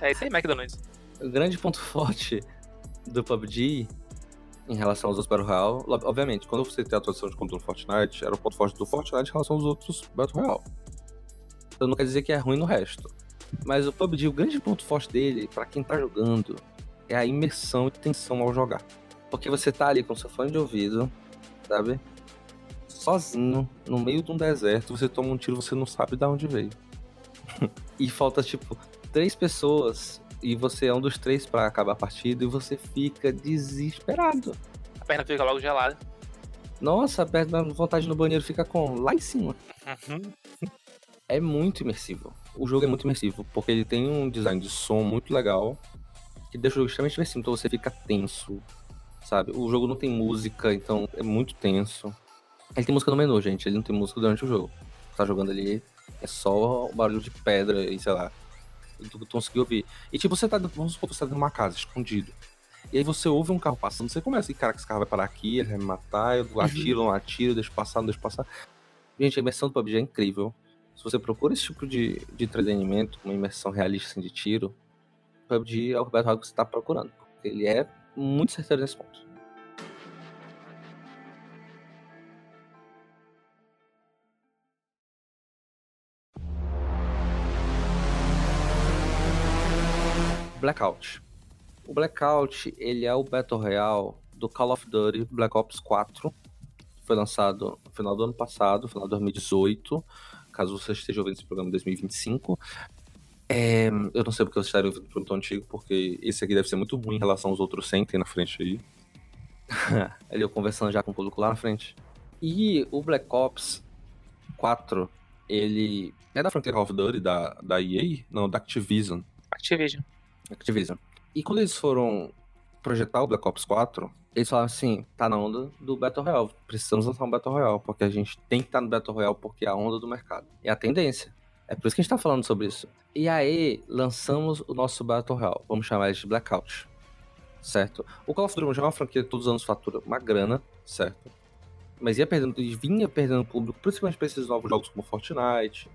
é isso aí, McDonald's. O grande ponto forte do PUBG em relação aos outros Battle Royale, obviamente, quando você tem a atuação de controle Fortnite, era o ponto forte do Fortnite em relação aos outros Battle Royale. Então não quer dizer que é ruim no resto. Mas o PUBG, o grande ponto forte dele, para quem tá jogando, é a imersão e tensão ao jogar. Porque você tá ali com seu fone de ouvido, sabe? Sozinho, no meio de um deserto, você toma um tiro, você não sabe de onde veio. e falta, tipo, três pessoas e você é um dos três para acabar a partida e você fica desesperado. A perna fica logo gelada. Nossa, a perna, vontade no banheiro fica com lá em cima. Uhum. É muito imersivo. O jogo é muito imersivo, porque ele tem um design de som muito legal, que deixa o jogo extremamente imersivo, então você fica tenso, sabe? O jogo não tem música, então é muito tenso. Ele tem música no menu, gente, ele não tem música durante o jogo. Você tá jogando ali, é só o barulho de pedra e sei lá, tu, tu conseguiu ouvir. E tipo, você tá, vamos supor, você tá dentro de uma casa, escondido. E aí você ouve um carro passando, você começa, e cara, que esse carro vai parar aqui, ele vai me matar, eu atiro, não atiro, deixa passar, não deixa passar. Gente, a imersão do PUBG é incrível. Se você procura esse tipo de, de entretenimento, uma imersão realista assim, de tiro, o PUBG é o Royale que você tá procurando. Porque ele é muito certeiro nesse ponto. Blackout. O Blackout, ele é o Battle Royale do Call of Duty Black Ops 4. Foi lançado no final do ano passado, final de 2018. Caso você esteja ouvindo esse programa em 2025. É, eu não sei porque você estaria ouvindo um tão antigo, porque esse aqui deve ser muito ruim em relação aos outros 100 que tem na frente aí. Ele eu conversando já com o público lá na frente. E o Black Ops 4, ele é da Frontier Call of Duty, da, da EA? Não, da Activision. Activision. Activision. E quando eles foram projetar o Black Ops 4, eles falaram assim, tá na onda do Battle Royale, precisamos lançar um Battle Royale, porque a gente tem que estar no Battle Royale porque é a onda do mercado. É a tendência. É por isso que a gente tá falando sobre isso. E aí, lançamos o nosso Battle Royale, vamos chamar ele de Blackout, certo? O Call of Duty já é uma franquia que todos os anos fatura uma grana, certo? Mas ia perdendo, vinha perdendo público, principalmente para esses novos jogos como Fortnite,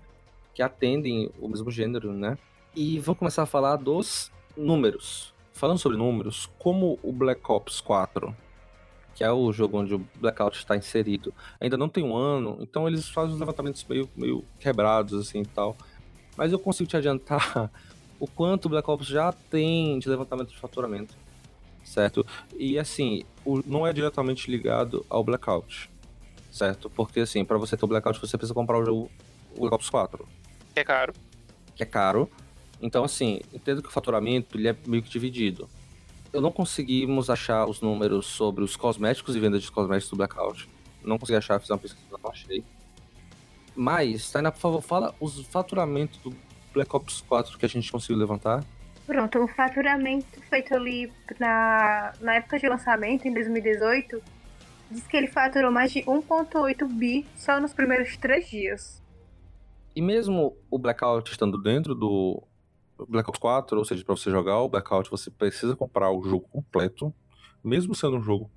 que atendem o mesmo gênero, né? E vamos começar a falar dos números. Falando sobre números, como o Black Ops 4, que é o jogo onde o Blackout está inserido, ainda não tem um ano, então eles fazem os levantamentos meio, meio quebrados assim e tal. Mas eu consigo te adiantar o quanto o Black Ops já tem de levantamento de faturamento, certo? E assim, o, não é diretamente ligado ao Blackout, certo? Porque assim, para você ter o Blackout você precisa comprar o jogo o Black Ops 4. Que é caro. Que é caro. Então, assim, entendo que o faturamento ele é meio que dividido. Eu não conseguimos achar os números sobre os cosméticos e vendas de cosméticos do Blackout. Não consegui achar, fiz uma pesquisa, não achei. Mas, Tainá, por favor, fala os faturamentos do Black Ops 4 que a gente conseguiu levantar. Pronto, o faturamento feito ali na, na época de lançamento, em 2018, diz que ele faturou mais de 1,8 bi só nos primeiros três dias. E mesmo o Blackout estando dentro do Black Ops 4, ou seja, para você jogar o Blackout, você precisa comprar o jogo completo, mesmo sendo um jogo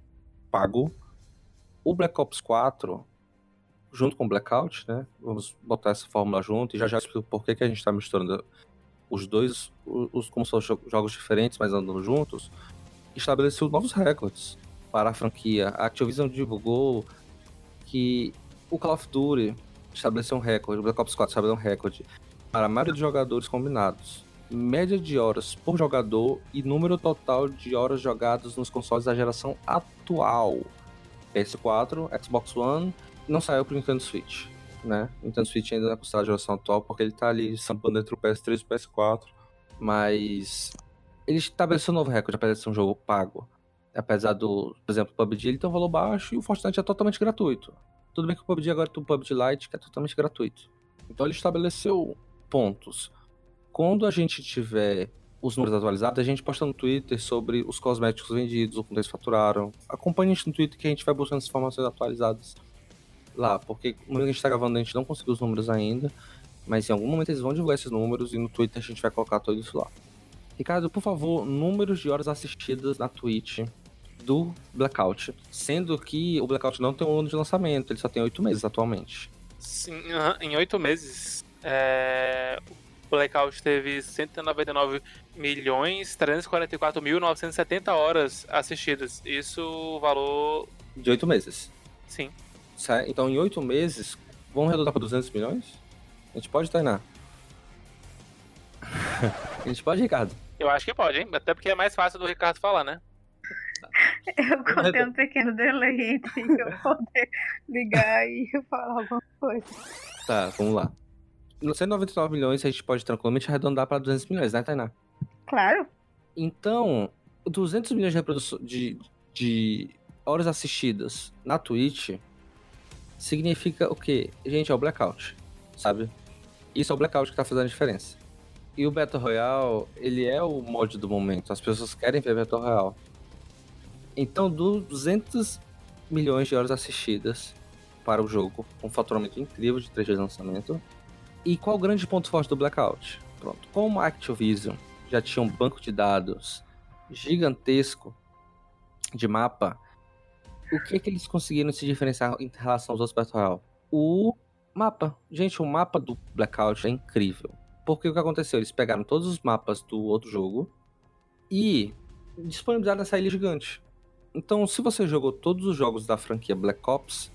pago. O Black Ops 4, junto com o Blackout, né? Vamos botar essa fórmula junto e já já explico por que, que a gente está misturando os dois, os, como são jogos diferentes, mas andando juntos, estabeleceu novos recordes para a franquia. A Activision divulgou que o Call of Duty estabeleceu um recorde, o Black Ops 4 estabeleceu um recorde para a maioria de jogadores combinados média de horas por jogador e número total de horas jogadas nos consoles da geração atual. PS4, Xbox One, não saiu pro Nintendo Switch, né? Nintendo Switch ainda não é considerado a geração atual porque ele tá ali sampando entre o PS3 e o PS4, mas ele estabeleceu um novo recorde, apesar de ser um jogo pago. Apesar do, por exemplo, o PUBG ele tem um valor baixo e o Fortnite é totalmente gratuito. Tudo bem que o PUBG agora tem o PUBG Lite, que é totalmente gratuito. Então ele estabeleceu pontos quando a gente tiver os números atualizados, a gente posta no Twitter sobre os cosméticos vendidos, o quanto eles faturaram. Acompanhe a gente no Twitter que a gente vai buscando as informações atualizadas lá, porque no momento que a gente está gravando a gente não conseguiu os números ainda, mas em algum momento eles vão divulgar esses números e no Twitter a gente vai colocar tudo isso lá. Ricardo, por favor, números de horas assistidas na Twitch do Blackout, sendo que o Blackout não tem um ano de lançamento, ele só tem oito meses atualmente. Sim, em oito meses, é... Blackout teve 199 milhões 344 mil 970 horas assistidas. Isso o valor. De oito meses. Sim. Então, em oito meses, vamos arredondar para 200 milhões? A gente pode, Tainá? a gente pode, Ricardo? Eu acho que pode, hein? Até porque é mais fácil do Ricardo falar, né? Eu contei um pequeno delay entre eu poder ligar e falar alguma coisa. Tá, vamos lá. No 199 milhões a gente pode tranquilamente arredondar para 200 milhões, né, Tainá? Claro. Então, 200 milhões de, de, de horas assistidas na Twitch significa o quê? Gente, é o blackout, sabe? Isso é o blackout que tá fazendo a diferença. E o Battle Royale, ele é o mod do momento. As pessoas querem ver Battle Royale. Então, 200 milhões de horas assistidas para o jogo, um faturamento incrível de 3 dias de lançamento, e qual o grande ponto forte do Blackout? Pronto, como a Activision já tinha um banco de dados gigantesco de mapa, o que que eles conseguiram se diferenciar em relação aos outros Battle Royale? O mapa. Gente, o mapa do Blackout é incrível. Porque o que aconteceu? Eles pegaram todos os mapas do outro jogo e disponibilizaram nessa ilha gigante. Então, se você jogou todos os jogos da franquia Black Ops,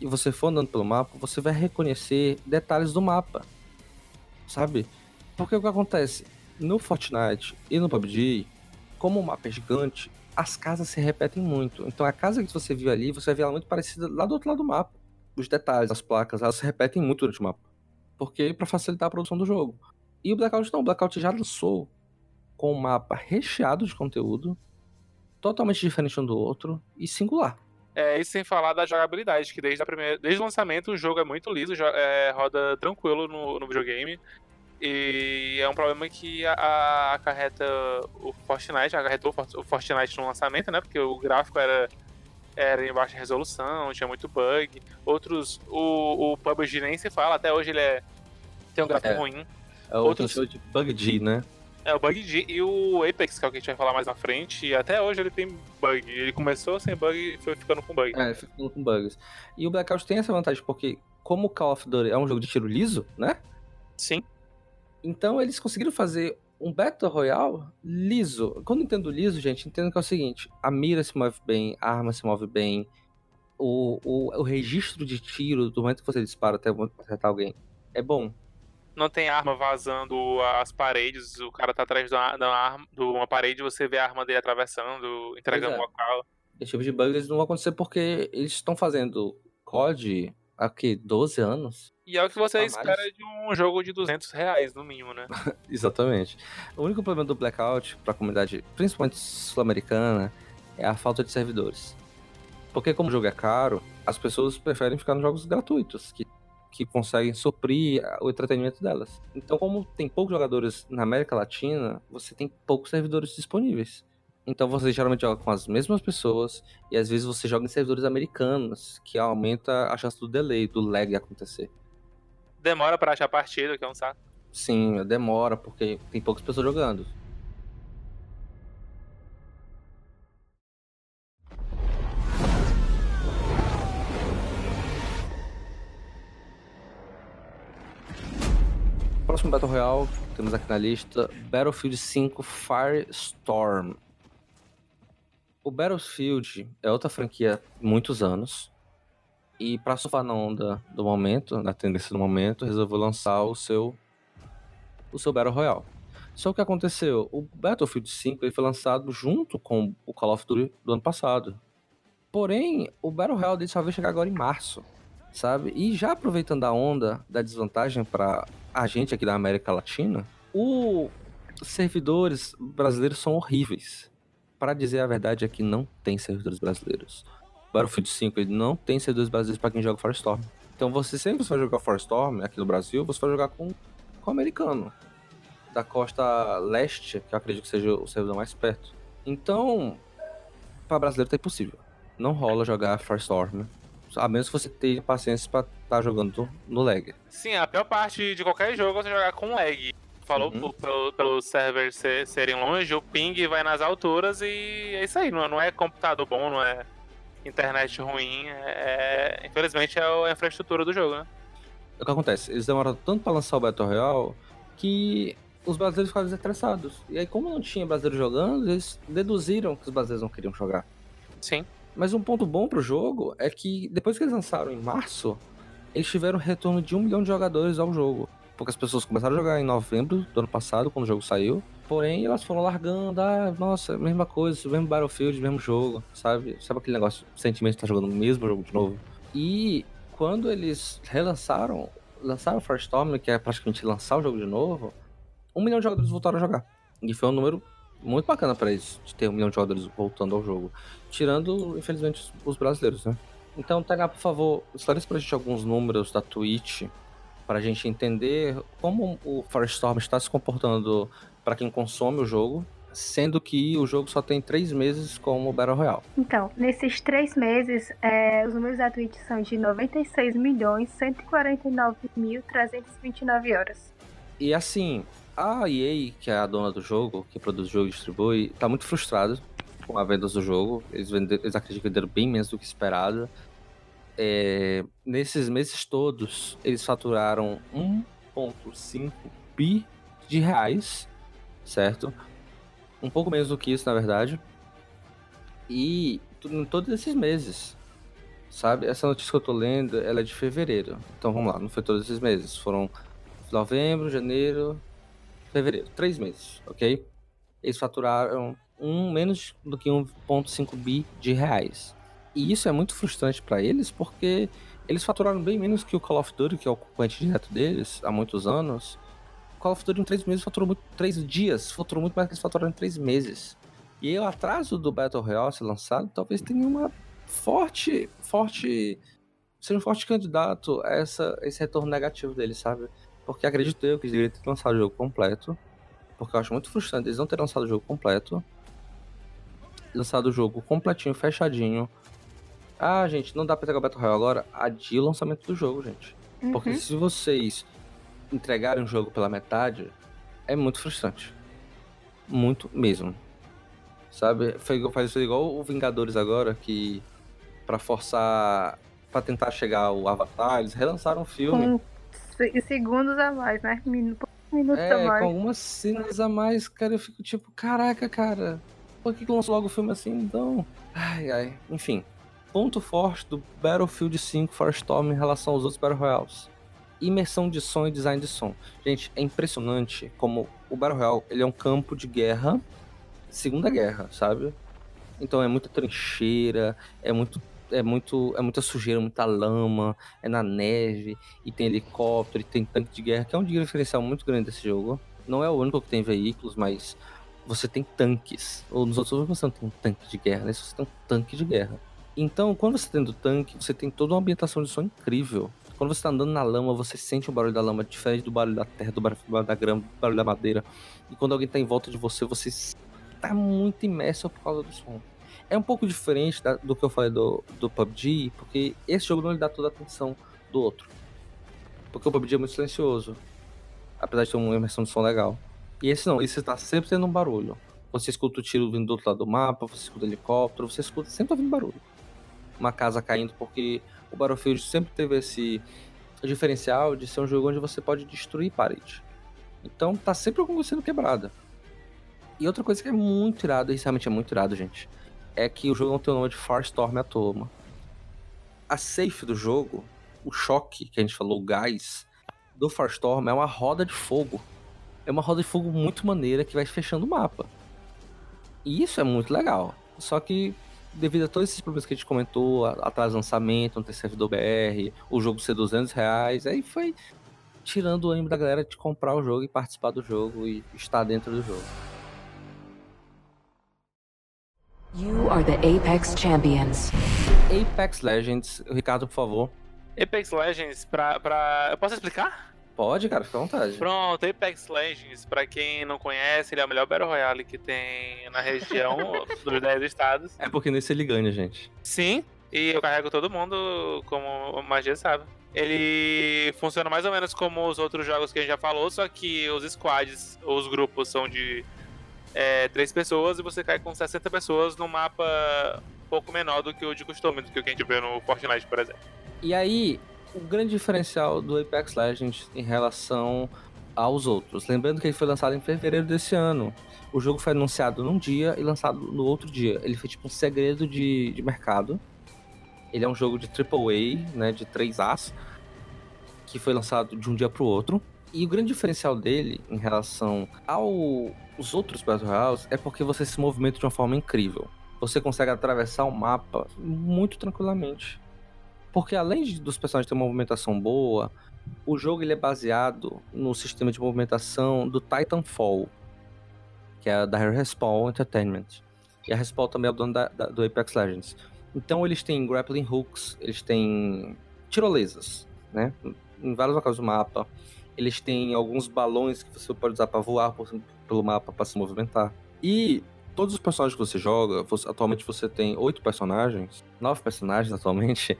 e você for andando pelo mapa, você vai reconhecer detalhes do mapa. Sabe? Porque o que acontece? No Fortnite e no PUBG, como o mapa é gigante, as casas se repetem muito. Então a casa que você viu ali, você vai ver ela muito parecida lá do outro lado do mapa. Os detalhes, as placas, elas se repetem muito durante o mapa. Porque para facilitar a produção do jogo. E o Blackout não, o Blackout já lançou com um mapa recheado de conteúdo, totalmente diferente um do outro e singular. É, isso sem falar da jogabilidade, que desde, a primeira, desde o lançamento o jogo é muito liso, é, roda tranquilo no, no videogame. E é um problema que acarreta o Fortnite, acarretou o Fortnite no lançamento, né? Porque o gráfico era, era em baixa resolução, tinha muito bug. Outros, o, o PUBG nem se fala, até hoje ele é, tem um gráfico É. ruim. É o Outros- show de Bug né? É, o Bug e o Apex, que é o que a gente vai falar mais na frente, e até hoje ele tem bug. Ele começou sem bug e foi ficando com bug. É, ficando com bugs. E o Blackout tem essa vantagem, porque como o Call of Duty é um jogo de tiro liso, né? Sim. Então eles conseguiram fazer um Battle Royale liso. Quando eu entendo liso, gente, entendo que é o seguinte: a mira se move bem, a arma se move bem, o, o, o registro de tiro do momento que você dispara até acertar alguém é bom. Não tem arma vazando as paredes, o cara tá atrás de uma, de uma arma, de uma parede você vê a arma dele atravessando, entregando o é. local. Esse tipo de bugs eles não vão acontecer porque eles estão fazendo COD há que 12 anos. E é o que você mais. espera de um jogo de 200 reais, no mínimo, né? Exatamente. O único problema do Blackout para a comunidade, principalmente sul-americana, é a falta de servidores. Porque como o jogo é caro, as pessoas preferem ficar nos jogos gratuitos, que, que conseguem suprir o entretenimento delas. Então, como tem poucos jogadores na América Latina, você tem poucos servidores disponíveis. Então você geralmente joga com as mesmas pessoas e às vezes você joga em servidores americanos, que aumenta a chance do delay, do lag acontecer. Demora pra achar partida, que é um saco. Sim, demora, porque tem poucas pessoas jogando. Próximo Battle Royale, temos aqui na lista Battlefield 5 Firestorm. O Battlefield é outra franquia há muitos anos. E para surfar na onda do momento, na tendência do momento, resolveu lançar o seu o seu Battle Royale. Só que o que aconteceu? O Battlefield 5 ele foi lançado junto com o Call of Duty do ano passado. Porém, o Battle Royale dele só vai chegar agora em março, sabe? E já aproveitando a onda da desvantagem para a gente aqui da América Latina, os servidores brasileiros são horríveis. Para dizer a verdade é que não tem servidores brasileiros. Battlefield 5 ele não tem servidores brasileiros para quem joga Firestorm. Então você sempre vai jogar Firestorm aqui no Brasil, você vai jogar com, com americano. Da costa leste, que eu acredito que seja o servidor mais perto. Então, para brasileiro tá impossível. Não rola jogar Firestorm. A menos que você tenha paciência para estar jogando no lag. Sim, a pior parte de qualquer jogo é você jogar com lag. Falou Uhum. pelo, pelos servers ser- serem longe, o ping vai nas alturas e é isso aí. Não, não é computador bom, não é internet ruim. É, é- infelizmente é a infraestrutura do jogo, né? O que acontece? Eles demoraram tanto para lançar o Battle Royale que os brasileiros ficaram desinteressados. E aí, como não tinha brasileiro jogando, eles deduziram que os brasileiros não queriam jogar. Sim. Mas um ponto bom pro jogo é que depois que eles lançaram em março, eles tiveram um retorno de um milhão de jogadores ao jogo. Porque as pessoas começaram a jogar em novembro do ano passado, quando o jogo saiu. Porém, elas foram largando, ah, nossa, mesma coisa, mesmo Battlefield, mesmo jogo, sabe? Sabe aquele negócio, sentimento de estar jogando o mesmo jogo de novo? E quando eles relançaram, lançaram o Firestorm, que é praticamente lançar o jogo de novo, um milhão de jogadores voltaram a jogar. E foi um número muito bacana pra eles, de ter um milhão de jogadores voltando ao jogo. Tirando, infelizmente, os- os brasileiros, né? Então, Tainá, por favor, esclareça pra gente alguns números da Twitch pra gente entender como o Firestorm está se comportando pra quem consome o jogo, sendo que o jogo só tem três meses como Battle Royale. Então, nesses três meses, é, os números da Twitch são de 96 milhões 149.329 horas. E assim, a EA, que é a dona do jogo, que produz o jogo e distribui, tá muito frustrada com a venda do jogo. Eles, venderam, eles acreditam que venderam bem menos do que esperado. É, nesses meses todos, eles faturaram 1,5 bi de reais, certo? Um pouco menos do que isso, na verdade. E em todos esses meses, sabe? Essa notícia que eu tô lendo, ela é de fevereiro. Então vamos lá, não foi todos esses meses. Foram novembro, janeiro, fevereiro. Três meses, ok? Eles faturaram um, menos do que 1,5 bi de reais. E isso é muito frustrante pra eles, porque eles faturaram bem menos que o Call of Duty, que é o concorrente direto deles, há muitos anos. O Call of Duty em três meses faturou muito, três dias, faturou muito mais que eles faturaram em três meses. E o atraso do Battle Royale ser lançado talvez tenha uma forte, forte, seja um forte candidato a essa, esse retorno negativo deles, sabe? Porque acredito eu que eles deveriam ter lançado o jogo completo. Porque eu acho muito frustrante eles não terem lançado o jogo completo. Lançado o jogo completinho, fechadinho. Ah, gente, não dá pra pegar o Battle Royale agora. Adia o lançamento do jogo, gente. Uhum. Porque se vocês entregarem o jogo pela metade, é muito frustrante. Muito mesmo. Sabe? Faz igual o Vingadores agora, que para forçar. para tentar chegar ao Avatar, eles relançaram o filme. Segundos a mais, né? Minu- Minutos a É, mais. com algumas cenas a mais, cara, eu fico tipo, caraca, cara, por que lançou logo o filme assim, então? Ai, ai, enfim. Ponto forte do Battlefield 5 Firestorm em relação aos outros Battle Royales. Imersão de som e design de som. Gente, é impressionante como o Battle Royale, ele é um campo de guerra, Segunda Guerra, sabe? Então é muita trincheira, é muito é muito é muita sujeira, muita lama, é na neve e tem helicóptero e tem tanque de guerra, que é um diferencial muito grande desse jogo. Não é o único que tem veículos, mas você tem tanques. Ou nos outros jogos você não tem um tanque de guerra, nesse você tem um tanque de guerra. Então, quando você tem do tanque, você tem toda uma ambientação de som incrível. Quando você tá andando na lama, você sente o barulho da lama diferente do barulho da terra, do barulho da grama, do barulho da madeira. E quando alguém tá em volta de você, você tá muito imerso por causa do som. É um pouco diferente da- do que eu falei do, do PUBG, porque esse jogo não lhe dá toda a atenção do outro. Porque o PUBG é muito silencioso, apesar de ter uma imersão de som legal. E esse não, esse tá sempre tendo um barulho. Você escuta o tiro vindo do outro lado do mapa, você escuta helicóptero, você escuta, sempre tá vindo barulho. Uma casa caindo, porque o Battlefield sempre teve esse diferencial de ser um jogo onde você pode destruir parede. Então tá sempre alguma coisa sendo quebrada. E outra coisa que é muito irado, isso realmente é muito irado, gente, é que o jogo não tem o nome de Firestorm à toa. A safe do jogo, o choque que a gente falou, o gás do Firestorm é uma roda de fogo. É uma roda de fogo muito maneira que vai fechando o mapa. E isso é muito legal. Só que, devido a todos esses problemas que a gente comentou, atrás do lançamento, não ter servidor BR, o jogo ser 200 reais, aí foi tirando o ânimo da galera de comprar o jogo e participar do jogo e estar dentro do jogo. You are the Apex Champions. Apex Legends, Ricardo, por favor. Apex Legends, pra, pra. Eu posso explicar? Pode, cara, fica à vontade. Pronto, Apex Legends, pra quem não conhece, ele é o melhor Battle Royale que tem na região dos 10 estados. É porque nesse ele ganha, gente. Sim, e eu carrego todo mundo, como a magia sabe. Ele funciona mais ou menos como os outros jogos que a gente já falou, só que os squads, os grupos são de é, três pessoas e você cai com 60 pessoas num mapa um pouco menor do que o de costume, do que o que a gente vê no Fortnite, por exemplo. E aí, o grande diferencial do Apex Legends em relação aos outros. Lembrando que ele foi lançado em fevereiro desse ano. O jogo foi anunciado num dia e lançado no outro dia. Ele foi tipo um segredo de, de mercado. Ele é um jogo de AAA, né, de 3As, que foi lançado de um dia pro outro. E o grande diferencial dele em relação aos outros Battle Royales é porque você se movimenta de uma forma incrível. Você consegue atravessar o mapa muito tranquilamente. Porque além dos personagens terem uma movimentação boa, o jogo ele é baseado no sistema de movimentação do Titanfall, que é da Respawn Entertainment. E a Respawn também é o dono da- da- do Apex Legends. Então eles têm grappling hooks, eles têm tirolesas, né? Em vários locais do mapa. Eles têm alguns balões que você pode usar para voar por- pelo mapa para se movimentar. E todos os personagens que você joga, você- atualmente você tem oito personagens, nove personagens atualmente.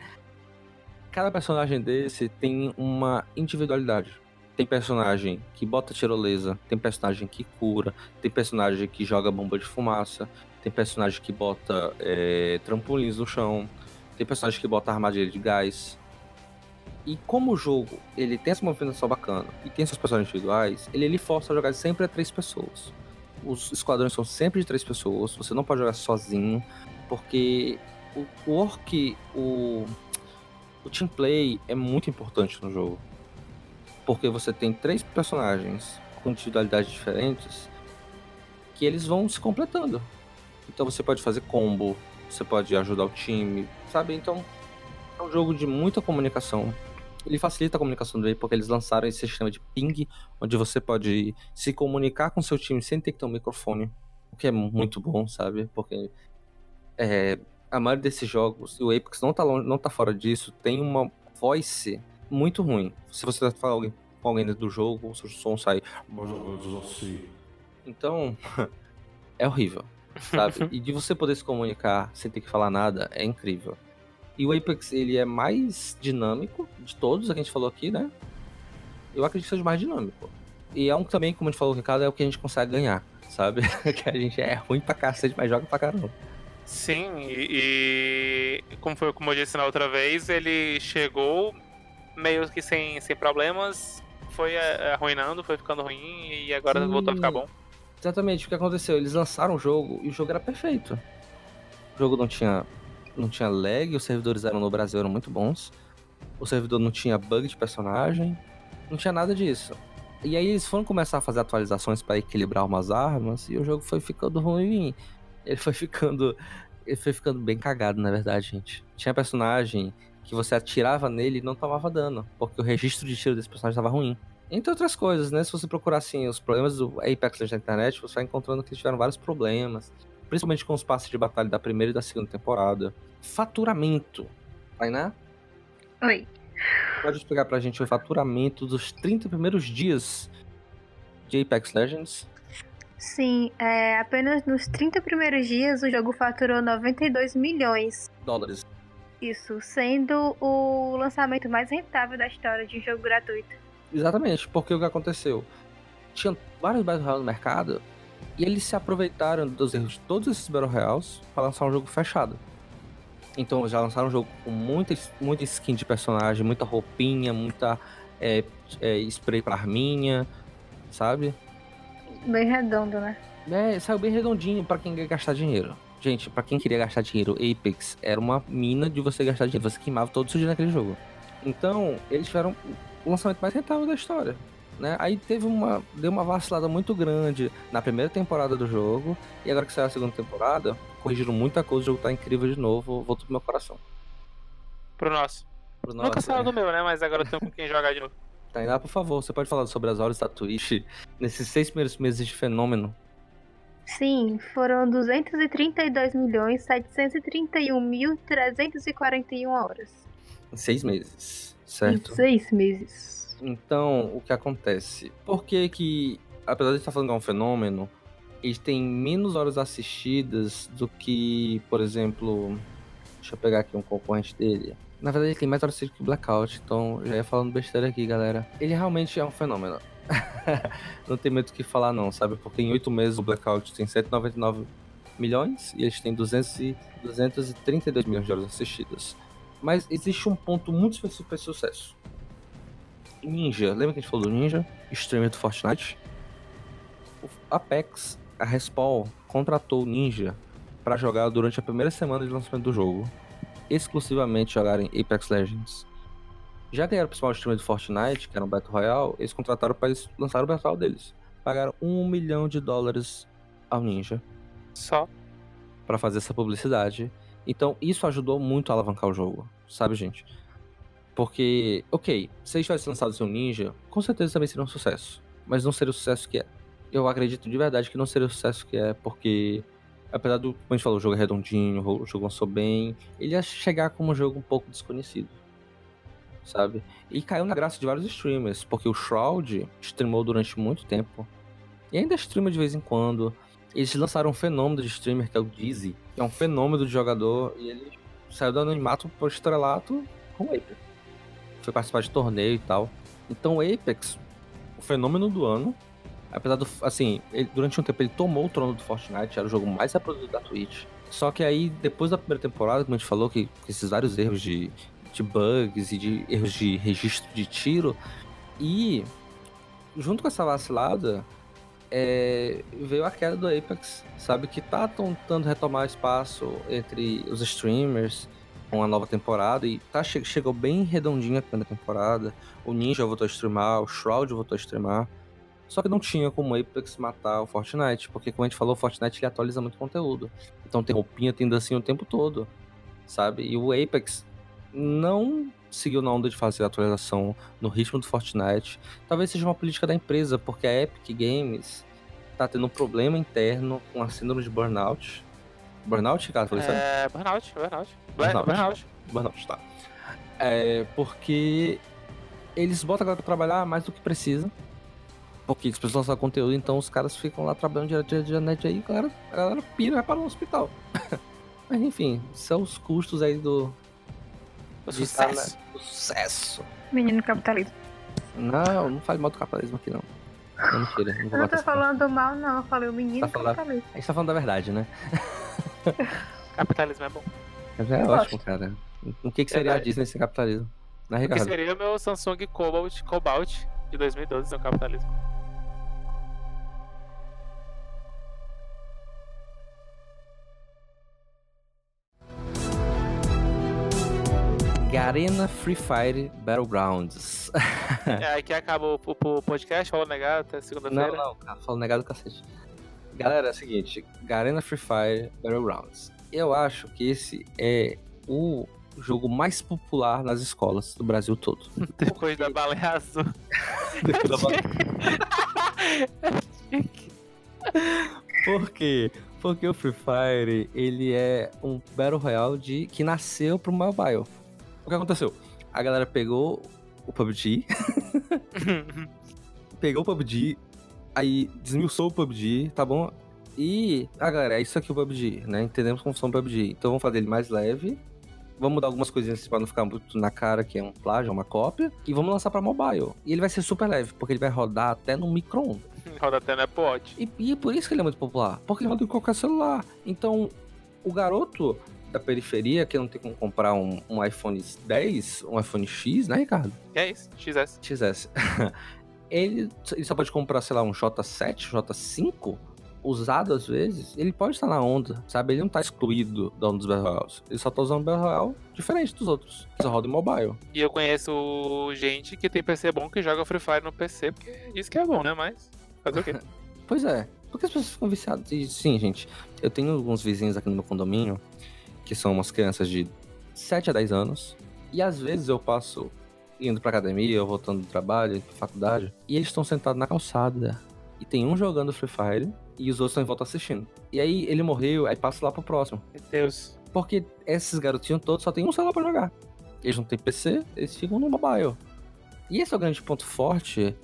Cada personagem desse tem uma individualidade. Tem personagem que bota tirolesa, tem personagem que cura, tem personagem que joga bomba de fumaça, tem personagem que bota é, trampolins no chão, tem personagem que bota armadilha de gás. E como o jogo ele tem essa movimentação bacana e tem seus personagens individuais, ele, ele força a jogar sempre a três pessoas. Os esquadrões são sempre de três pessoas, você não pode jogar sozinho, porque o o work, o, o team play é muito importante no jogo. Porque você tem três personagens com individualidades diferentes que eles vão se completando. Então você pode fazer combo, você pode ajudar o time, sabe? Então é um jogo de muita comunicação. Ele facilita a comunicação dele porque eles lançaram esse sistema de ping, onde você pode se comunicar com seu time sem ter que ter um microfone, o que é muito bom, sabe? Porque é, a maioria desses jogos, e o Apex não tá, longe, não tá fora disso, tem uma voice muito ruim. Se você falar alguém com alguém dentro do jogo, o seu som sai. Então, é horrível, sabe? e de você poder se comunicar sem ter que falar nada é incrível. E o Apex, ele é mais dinâmico de todos que a gente falou aqui, né? Eu acredito que seja mais dinâmico. E é um também, como a gente falou, Ricardo, é o que a gente consegue ganhar, sabe? que a gente é ruim pra cacete, mas joga pra caramba. Sim, e, e como foi como eu disse na outra vez, ele chegou meio que sem, sem problemas, foi é, arruinando, foi ficando ruim e agora Sim. voltou a ficar bom. Exatamente, o que aconteceu? Eles lançaram o jogo e o jogo era perfeito. O jogo não tinha, não tinha lag, os servidores eram no Brasil eram muito bons. O servidor não tinha bug de personagem, não tinha nada disso. E aí eles foram começar a fazer atualizações para equilibrar umas armas e o jogo foi ficando ruim. Ele foi ficando. Ele foi ficando bem cagado, na verdade, gente. Tinha personagem que você atirava nele e não tomava dano, porque o registro de tiro desse personagem estava ruim. Entre outras coisas, né? Se você procurar assim os problemas do Apex na internet, você vai encontrando que eles tiveram vários problemas, principalmente com os passos de batalha da primeira e da segunda temporada. Faturamento. Tainá? Oi. Pode explicar pra gente o faturamento dos 30 primeiros dias de Apex Legends? Sim, é, apenas nos 30 primeiros dias o jogo faturou 92 milhões. Dólares. Isso, sendo o lançamento mais rentável da história de um jogo gratuito. Exatamente, porque o que aconteceu? Tinha vários Battle Royale no mercado e eles se aproveitaram dos erros de todos esses Battle Royales para lançar um jogo fechado. Então já lançaram um jogo com muita, muita skin de personagem, muita roupinha, muita é, é, spray pra arminha, sabe? Bem redondo, né? É, saiu bem redondinho para quem quer gastar dinheiro. Gente, para quem queria gastar dinheiro, Apex era uma mina de você gastar dinheiro. Você queimava todo o seu dinheiro naquele jogo. Então, eles tiveram o lançamento mais rentável da história. Né? Aí teve uma. Deu uma vacilada muito grande na primeira temporada do jogo. E agora que saiu a segunda temporada, corrigiram muita coisa, o jogo tá incrível de novo, voltou pro meu coração. Pro nosso. Pro nosso Nunca saiu é. do meu, né? Mas agora eu tenho com quem jogar de novo. Tainá, por favor, você pode falar sobre as horas da Twitch nesses seis primeiros meses de fenômeno? Sim, foram 232 milhões 731 mil 341 horas. Em seis meses, certo? Em seis meses. Então, o que acontece? Por que que, apesar de estar falando que é um fenômeno, eles têm menos horas assistidas do que, por exemplo, deixa eu pegar aqui um concorrente dele. Na verdade, ele tem mais horas assistidas que Blackout, então já ia falando besteira aqui, galera. Ele realmente é um fenômeno. não tem muito o que falar, não, sabe? Porque em oito meses o Blackout tem 199 milhões e eles têm 200 e 232 milhões de horas assistidas. Mas existe um ponto muito específico para esse sucesso. Ninja, lembra que a gente falou do Ninja? Streamer do Fortnite? O Apex a Respawn contratou o Ninja para jogar durante a primeira semana de lançamento do jogo, exclusivamente jogar em Apex Legends. Já que era o principal streamer do Fortnite, que era um Battle Royale, eles contrataram para lançar o Battle Royale deles. Pagaram um milhão de dólares ao Ninja. Só? para fazer essa publicidade. Então, isso ajudou muito a alavancar o jogo, sabe, gente? Porque, ok, se eles tivessem lançado seu Ninja, com certeza também seria um sucesso. Mas não seria o sucesso que é eu acredito de verdade que não seria o sucesso que é, porque apesar do, como a gente falou, o jogo é redondinho, o jogo lançou bem, ele ia chegar como um jogo um pouco desconhecido, sabe? E caiu na graça de vários streamers, porque o Shroud streamou durante muito tempo, e ainda streama de vez em quando. Eles lançaram um fenômeno de streamer, que é o Dizzy, que é um fenômeno de jogador, e ele saiu do anonimato pro estrelato com o Apex. Foi participar de torneio e tal. Então Apex, o fenômeno do ano, Apesar do. Assim, ele, durante um tempo ele tomou o trono do Fortnite, era o jogo mais reproduzido da Twitch. Só que aí, depois da primeira temporada, como a gente falou, que, que esses vários erros de, de bugs e de erros de registro de tiro. E junto com essa vacilada, é, veio a queda do Apex, sabe? Que tá tentando retomar espaço entre os streamers com a nova temporada e tá, chegou bem redondinho a primeira temporada. O Ninja voltou a streamar, o Shroud voltou a streamar. Só que não tinha como o Apex matar o Fortnite, porque como a gente falou, o Fortnite ele atualiza muito conteúdo. Então tem roupinha, tem dancinha o tempo todo, sabe? E o Apex não seguiu na onda de fazer atualização no ritmo do Fortnite. Talvez seja uma política da empresa, porque a Epic Games tá tendo um problema interno com a síndrome de burnout. Burnout, cara? Falei é, burnout, burnout. Burnout, burnout. Burnout, tá. É, porque eles botam a galera pra trabalhar mais do que precisa. Porque as pessoas lançam conteúdo, então os caras ficam lá trabalhando direto dia, dia, net aí, a galera, a galera pira e vai para o hospital. Mas enfim, são os custos aí do. O de estar, né, sucesso. do sucesso. Menino capitalismo. Não, não faz mal do capitalismo aqui não. Não, mentira, não vou Eu não tô falando mal, não. Eu falei o menino Tá falando- capitalismo. A gente tá falando da verdade, né? Capitalismo é bom. É Eu ótimo, cara. O que, que seria a Verdade. Disney sem capitalismo? Né, O que seria o meu Samsung Cobalt, Cobalt de 2012 no capitalismo. Garena Free Fire Battlegrounds. é, aqui acaba o, o- o podcast, falou negado até Não, segunda-feira. não, cara, falo negado do cacete. Galera, é o seguinte, Garena Free Fire Battlegrounds. Eu acho que esse é o jogo mais popular nas escolas do Brasil todo. Depois da baleia azul. Depois da bala- Por quê? Porque o Free Fire, ele é um Battle Royale de, que nasceu pro mobile. O que aconteceu? A galera pegou o PUBG, pegou o PUBG, aí desmiuçou o PUBG, tá bom? E, ah, galera, é isso aqui o PUBG, né? Entendemos como funciona o PUBG. Então vamos fazer ele mais leve. Vamos mudar algumas coisinhas pra não ficar muito na cara que é um plágio, é uma cópia. E vamos lançar pra mobile. E ele vai ser super leve, porque ele vai rodar até no micro-ondas. Roda até no Watch. E, e é por isso que ele é muito popular. Porque ele roda em qualquer celular. Então, o garoto da periferia que não tem como comprar um, um iPhone 10, um iPhone X, né, Ricardo? Que é isso, XS. XS. ele, ele só pode comprar, sei lá, um J7, J5, usado às vezes. Ele pode estar na onda, sabe? Ele não tá excluído da onda dos Battle Royales. Ele só tá usando Battle Royale diferente dos outros. Só roda em mobile. E eu conheço gente que tem PC bom que joga Free Fire no PC, porque diz que é bom, né? Mas fazer o quê? Pois é. Porque as pessoas ficam viciadas. E sim, gente, eu tenho alguns vizinhos aqui no meu condomínio que são umas crianças de 7 a 10 anos. E às vezes eu passo indo pra academia, ou voltando do trabalho, pra faculdade, e eles estão sentados na calçada. E tem um jogando Free Fire e os outros estão em volta assistindo. E aí ele morreu, aí passa lá pro próximo. Meu Deus. Porque esses garotinhos todos só tem um celular pra jogar. Eles não têm PC, eles ficam no mobile. E esse é o grande ponto forte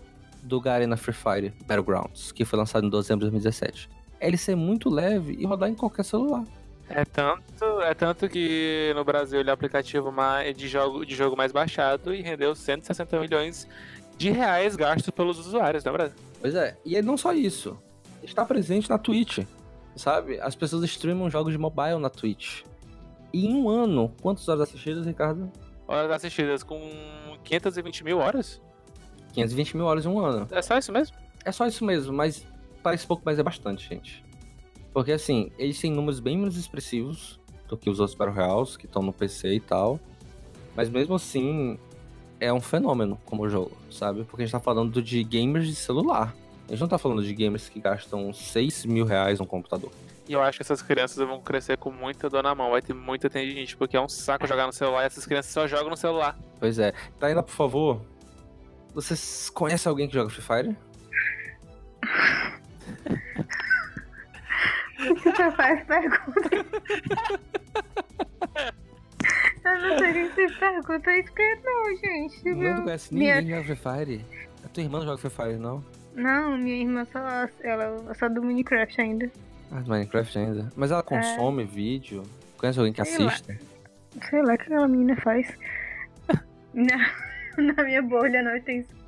do Garena Free Fire Battlegrounds, que foi lançado em dezembro de 2017. É ele ser muito leve e rodar em qualquer celular. É tanto, é tanto que no Brasil ele é o aplicativo mais, de, jogo, de jogo mais baixado e rendeu 160 milhões de reais gastos pelos usuários, né, Brasil? Pois é, e é não só isso. Está presente na Twitch, sabe? As pessoas streamam jogos de mobile na Twitch. E em um ano, quantas horas assistidas, Ricardo? Horas assistidas com 520 mil horas? 520 mil horas em um ano. É só isso mesmo? É só isso mesmo, mas parece pouco, mas é bastante, gente. Porque assim, eles têm números bem menos expressivos do que os outros Battle Royales que estão no PC e tal. Mas mesmo assim, é um fenômeno como jogo, sabe? Porque a gente tá falando de gamers de celular. A gente não tá falando de gamers que gastam 6 mil reais no computador. E eu acho que essas crianças vão crescer com muita dor na mão. Vai ter muita tendinite, porque é um saco jogar no celular e essas crianças só jogam no celular. Pois é. Taina, por favor, vocês conhecem alguém que joga Free Fire? O que você faz pergunta? Eu não sei que você pergunta isso que não, gente. Não, não conhece Minha- ninguém que joga Free Fire? A tua irmã não joga Free Fire, não? Não, minha irmã só, ela é só do Minecraft ainda. Ah, do Minecraft ainda. Mas ela consome vídeo? Conhece alguém que É. Lá. assiste? Sei lá o que aquela menina faz. na, na minha bolha não tem isso.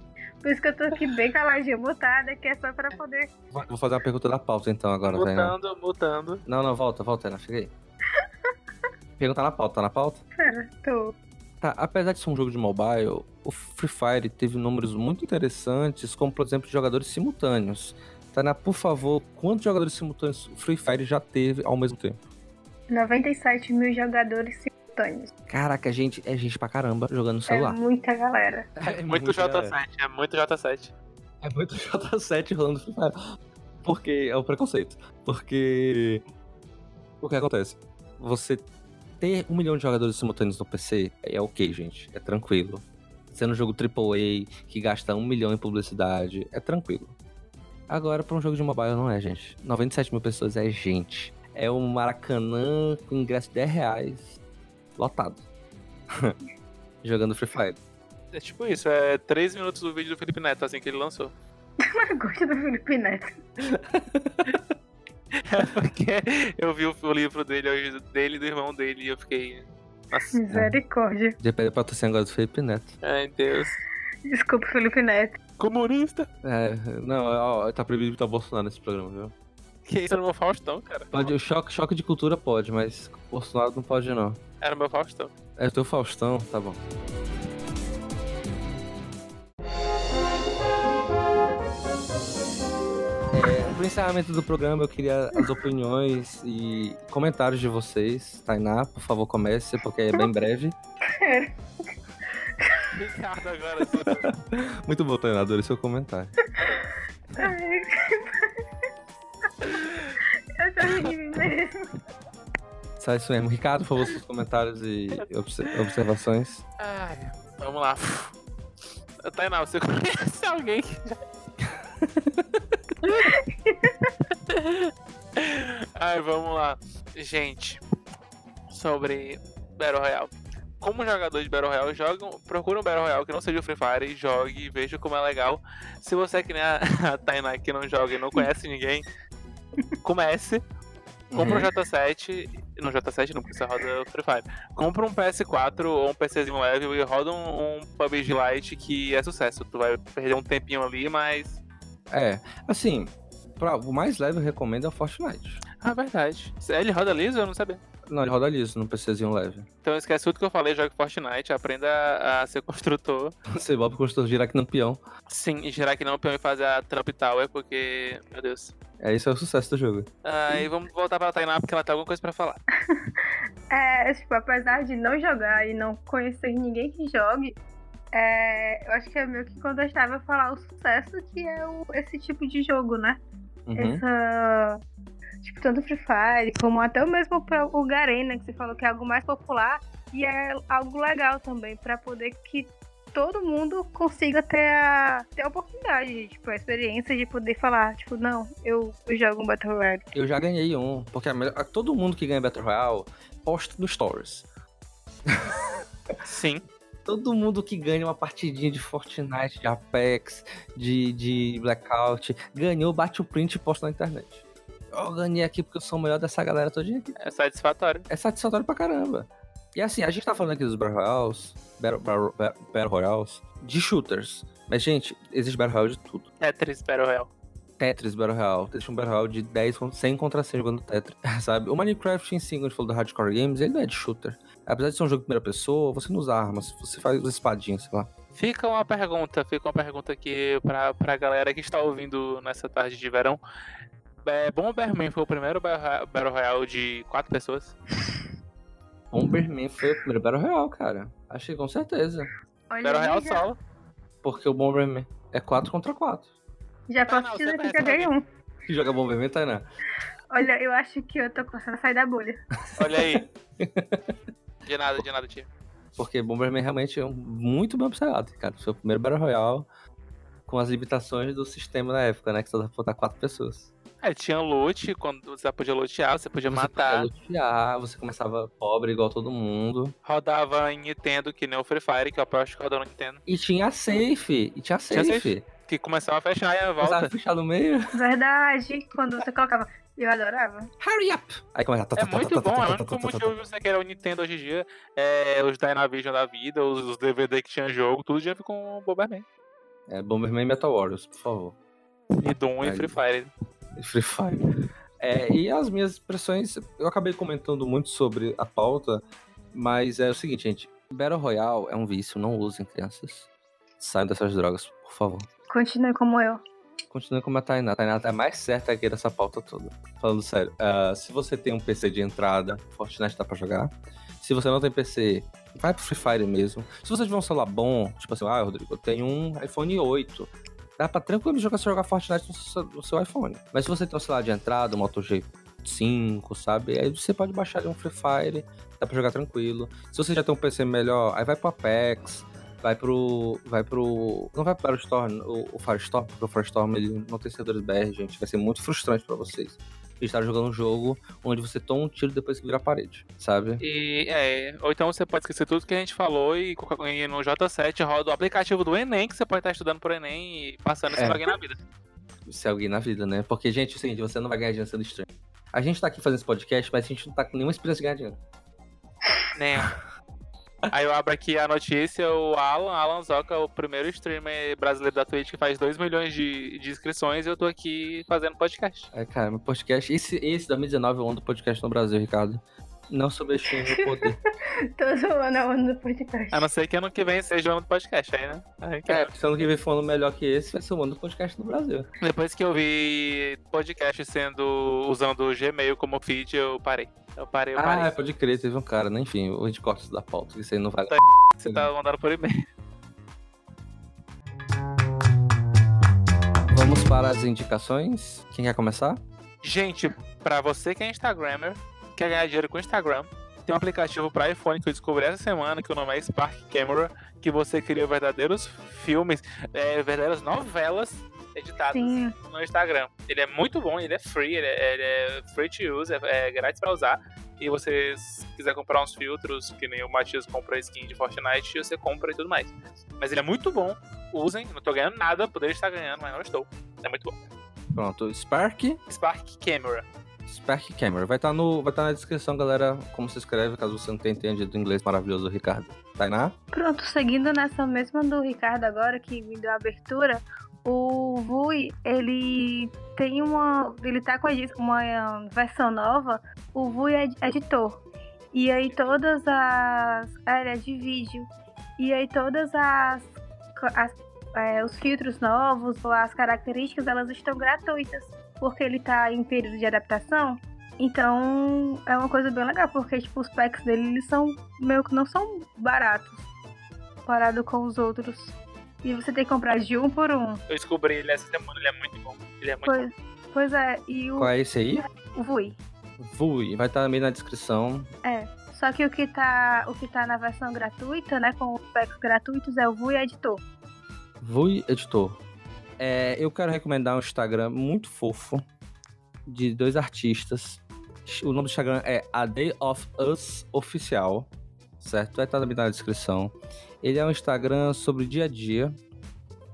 Por isso que eu tô aqui bem caladinha, mutada, que é só pra poder. Vou fazer uma pergunta da pauta então agora, Tainá. Mutando, mutando. Não, não, volta, volta, Tainá, fica aí. Pergunta na pauta, tá na pauta? Pera, tô. Tá, apesar de ser um jogo de mobile, o Free Fire teve números muito interessantes, como por exemplo de jogadores simultâneos. Tainá, por favor, quantos jogadores simultâneos o Free Fire já teve ao mesmo tempo? 97 mil jogadores simultâneos. Caraca, gente, é gente pra caramba jogando no É celular. muita galera. É Muito muita- J7, é muito J7. É muito J7 rolando Free Fire. Porque é o preconceito. Porque. O que acontece? Você ter um milhão de jogadores simultâneos no PC é ok, gente. É tranquilo. Sendo um jogo AAA que gasta um milhão em publicidade, é tranquilo. Agora, pra um jogo de mobile, não é, gente. 97 mil pessoas é gente. É um Maracanã com ingresso de 10 reais. Lotado. Jogando Free Fire. É tipo isso, é 3 minutos do vídeo do Felipe Neto, assim que ele lançou. Eu gosto do Felipe Neto. É porque eu vi o, livro dele hoje, dele e do irmão dele, e eu fiquei. Nossa, Misericórdia. De pede patrocínio agora do Felipe Neto. ai Deus. Desculpa, Felipe Neto. Comunista! É, não, ó, tá proibido botar Bolsonaro nesse programa, viu? Que isso era o meu Faustão, cara. Pode, o choque, choque de cultura pode, mas Bolsonaro não pode, não. Era o meu Faustão. É o teu Faustão, tá bom. É, pro encerramento do programa, eu queria as opiniões e comentários de vocês. Tainá, por favor, comece, porque é bem breve. Ricardo agora. Muito bom, Tainá, adorei seu comentário. Ai. Eu tô rindo mesmo. Sai isso mesmo. Ricardo, por favor, seus comentários e obse- observações. Ai, vamos lá. Tainá, você conhece alguém que já... Ai, vamos lá. Gente, sobre Battle Royale. Como jogador de Battle Royale, jogam, procura um Battle Royale que não seja o Free Fire, jogue, veja como é legal. Se você é que nem a, a Tainá que não joga e não conhece ninguém, comece. Compra um J7, no J7 não, porque você roda Free Fire. Compra um PS4 ou um PCzinho leve e roda um, um PUBG Lite que é sucesso. Tu vai perder um tempinho ali, mas. É, assim, pra- o mais leve eu recomendo é o Fortnite. Ah, verdade. Ele roda liso? Eu não sabia. Não, ele roda liso no PCzinho leve. Então esquece tudo que eu falei, jogue Fortnite, aprenda a, a ser construtor. Você volta pro construtor girar aqui no peão. Sim, e girar aqui não peão e fazer a Trump Tower, porque. Meu Deus. É isso é o sucesso do jogo. Ah, e vamos voltar pra Tainá, porque ela tem alguma coisa pra falar. É, tipo, apesar de não jogar e não conhecer ninguém que jogue, é, eu acho que é meio que contestável falar o sucesso que é o- esse tipo de jogo, né? Uhum. Essa. Tipo, tanto o Free Fire, como até o mesmo o Garena, que você falou que é algo mais popular e é algo legal também, pra poder que todo mundo consiga ter a, ter a oportunidade, tipo, a experiência de poder falar, tipo, não, eu, eu jogo um Battle Royale. Eu já ganhei um, porque a melhor- a- todo mundo que ganha Battle Royale posta no Stories. Sim. Todo mundo que ganha uma partidinha de Fortnite, de Apex, de, de Blackout, ganhou, bate o print e posta na internet. Eu ganhei aqui porque eu sou o melhor dessa galera todinha aqui. É satisfatório. É satisfatório pra caramba. E assim, a gente tá falando aqui dos Battle Royales, Battle, Battle, Battle Royales, de shooters. Mas, gente, existe Battle Royale de tudo. Tetris Battle Royale. Tetris Battle Royale. Existe um Battle Royale de 10, contra- 100 contra 100 jogando Tetris, sabe? O Minecraft em si, quando a gente falou do Hardcore Games, ele não é de shooter. Apesar de ser um jogo de primeira pessoa, você não usa armas, você faz as espadinhas, sei lá. Fica uma pergunta, fica uma pergunta aqui pra, pra galera que está ouvindo nessa tarde de verão. É, Bomberman foi o primeiro Battle Battle Royale de quatro pessoas? Bomberman foi o primeiro Battle Royale, cara. Acho que com certeza. Olha, Battle Royale já, solo. Porque o Bomberman é 4 contra 1. já Ah, posso não, dizer que conhece joguei um. Que joga Bomberman, Tainá? Olha, eu acho que eu tô começando a sair da bolha. Olha aí. De nada, de nada, tia. Porque Bomberman realmente é um muito bem observado, cara. Foi o primeiro Battle Royale com as limitações do sistema na época, né? Que só dá pra botar 4 pessoas. É, tinha loot, quando você podia lutear, você podia Você matar. podia lutear, você começava pobre igual todo mundo. Rodava em Nintendo, que nem o Free Fire, que eu aposto que rodou no Nintendo. E tinha safe. E tinha a Tinha safe. safe. Que começava a fechar e a Começava volta. a fechar no meio. Verdade, quando você colocava. Eu adorava. Hurry up! Aí começa. É muito bom, é o único motivo de você querer o Nintendo hoje em dia. É os Dynavision da vida, os, os DVD que tinha jogo, tudo já com o Bomberman. É Bomberman e Metal Warriors, por favor. E Doom e. Free Fire. Free Fire. É, e as minhas impressões, eu acabei comentando muito sobre a pauta, mas é o seguinte, gente. Battle Royale é um vício, não usem crianças. Saiam dessas drogas, por favor. Continue como eu. Continue como a Tainá. A Tainá é mais certa aqui dessa pauta toda. Falando sério, ah, se você tem um PC de entrada, Fortnite dá pra jogar. Se você não tem PC, vai pro Free Fire mesmo. Se você tiver um celular bom, tipo assim, ah, Rodrigo, eu tenho um iPhone 8. Dá pra tranquilo jogar, jogar Fortnite no seu, no seu iPhone. Mas se você tem um celular de entrada, um Moto G5, sabe? Aí você pode baixar ali um Free Fire, dá pra jogar tranquilo. Se você já tem um PC melhor, aí vai pro Apex, vai pro. Vai pro. Não vai pro Battlestorm, o, o Firestorm, porque o Firestorm ele não tem servidores BR, gente. Vai ser muito frustrante pra vocês. Estar jogando um jogo onde você toma um tiro depois que vira a parede, sabe? E, é, ou então você pode esquecer tudo que a gente falou e, e no J7 roda o aplicativo do Enem, que você pode estar estudando por Enem e passando esse É. alguém na vida. Ser alguém na vida, né? Porque, gente, é o seguinte, você não vai ganhar dinheiro sendo estranho. A gente tá aqui fazendo esse podcast, mas a gente não tá com nenhuma experiência de ganhar dinheiro. Né? Aí eu abro aqui a notícia, o Alan, Alan Zoca, o primeiro streamer brasileiro da Twitch que faz 2 milhões de, de inscrições e eu tô aqui fazendo podcast. É, cara, meu podcast. Esse, esse 2019 é o ano do podcast no Brasil, Ricardo. Não subestime o poder. Tô zoando a onda do podcast. A não ser que ano que vem seja o ano do podcast aí, né? Aí que é, se ano que vem for um ano melhor que esse, vai ser o ano do podcast no Brasil. Depois que eu vi podcast sendo usando o Gmail como feed, eu parei. Eu parei, eu Ah, parei. pode crer, teve um cara, né? Enfim, a gente corta isso da pauta, isso aí não vale. Você tá mandando por e-mail. Vamos para as indicações. Quem quer começar? Gente, pra você que é Instagrammer, quer ganhar dinheiro com o Instagram, tem um aplicativo para iPhone que eu descobri essa semana, que o nome é Spark Camera, que você cria verdadeiros filmes, é, verdadeiras novelas editadas Sim. no Instagram. Ele é muito bom, ele é free, ele é, ele é free to use, é, é grátis pra usar. E você, se quiser comprar uns filtros, que nem o Matias compra skin de Fortnite, você compra e tudo mais. Mas ele é muito bom, usem, não tô ganhando nada, poderia estar ganhando, mas não estou. É muito bom. Pronto, Spark. Spark Camera. Spark Camera. Vai estar no, vai tá na descrição, galera, como se escreve, caso você não tenha entendido o inglês maravilhoso do Ricardo. Tainá? Pronto, seguindo nessa mesma do Ricardo agora, que me deu a abertura, o Vui, ele tem uma. Ele tá com uma versão nova, o Vui é editor. E aí todas as. é de vídeo. E aí todas as. as eh, os filtros novos ou as características, elas estão gratuitas. Porque ele tá em período de adaptação. Então é uma coisa bem legal, porque tipo, os packs dele eles são meio que não são baratos comparado com os outros. E você tem que comprar de um por um. Eu descobri ele essa semana, ele é muito bom. Ele é muito bom. Pois, pois é, e o, Qual é esse aí? o Vui. Vui. Vai estar também na descrição. É. Só que o que tá, o que tá na versão gratuita, né, com os packs gratuitos é o Vui Editor. Vui Editor. É, eu quero recomendar um Instagram muito fofo de dois artistas. O nome do Instagram é A Day of Us Oficial, certo? Vai estar também na descrição. Ele é um Instagram sobre dia a dia.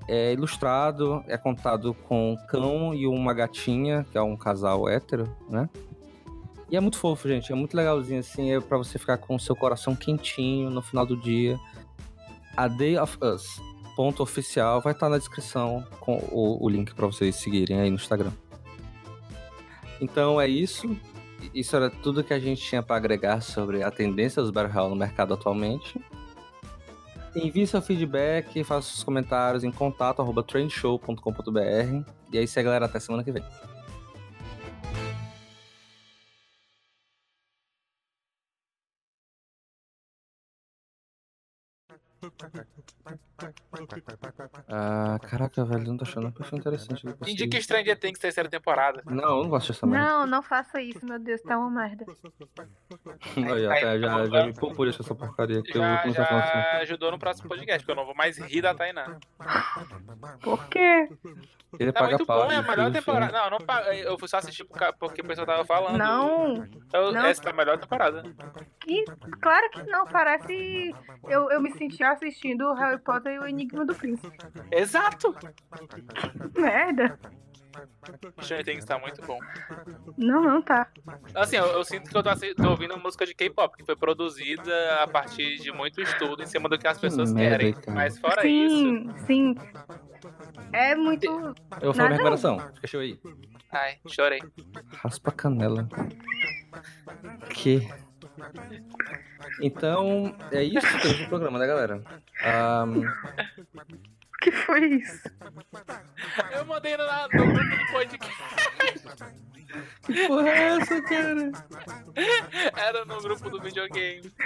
É ilustrado, é contado com um cão e uma gatinha, que é um casal hétero, né? E é muito fofo, gente. É muito legalzinho, assim. É pra você ficar com o seu coração quentinho no final do dia. A Day of Us ponto oficial vai estar na descrição com o, o link para vocês seguirem aí no Instagram. Então é isso. Isso era tudo que a gente tinha para agregar sobre a tendência dos Battle no mercado atualmente. Envie seu feedback, faça seus comentários em contato arroba trendshow.com.br. E é isso aí, galera. Até semana que vem. Ah, caraca, velho, não tô achando um perfil interessante. Indica. Stranger Things terceira temporada. Não, eu não gosto dessa merda. Não, não faça isso, meu Deus, tá uma merda. Aí, ó, tá, já, já me poupou dessa essa porcaria que eu Já, a falar assim. já ajudou no próximo podcast, porque eu não vou mais rir da Tainá. Por quê? Ele É paga muito pau. bom, é a melhor temporada. Não, não pa- eu fui só assistir porque o pessoal tava falando. Não, Eu- não. Essa é a melhor temporada. que, claro que não, parece. Eu, eu me senti assistindo Harry Potter e o Enigma do Príncipe. Exato! Merda. Stranger Things tá muito bom. Não, não tá. Assim, eu, eu sinto que eu tô, tô ouvindo música de K-pop, que foi produzida a partir de muito estudo em cima do que as pessoas merda, querem. cara. Mas fora isso. sim, sim. É muito. Eu vou recomendação. Fica show aí. Ai, chorei. Raspa a canela. Que. Então, é isso que temos no programa, né, galera? Ahn, O que foi isso? Eu mandei no, no grupo do podcast. que porra é essa, cara? Era no grupo do videogame.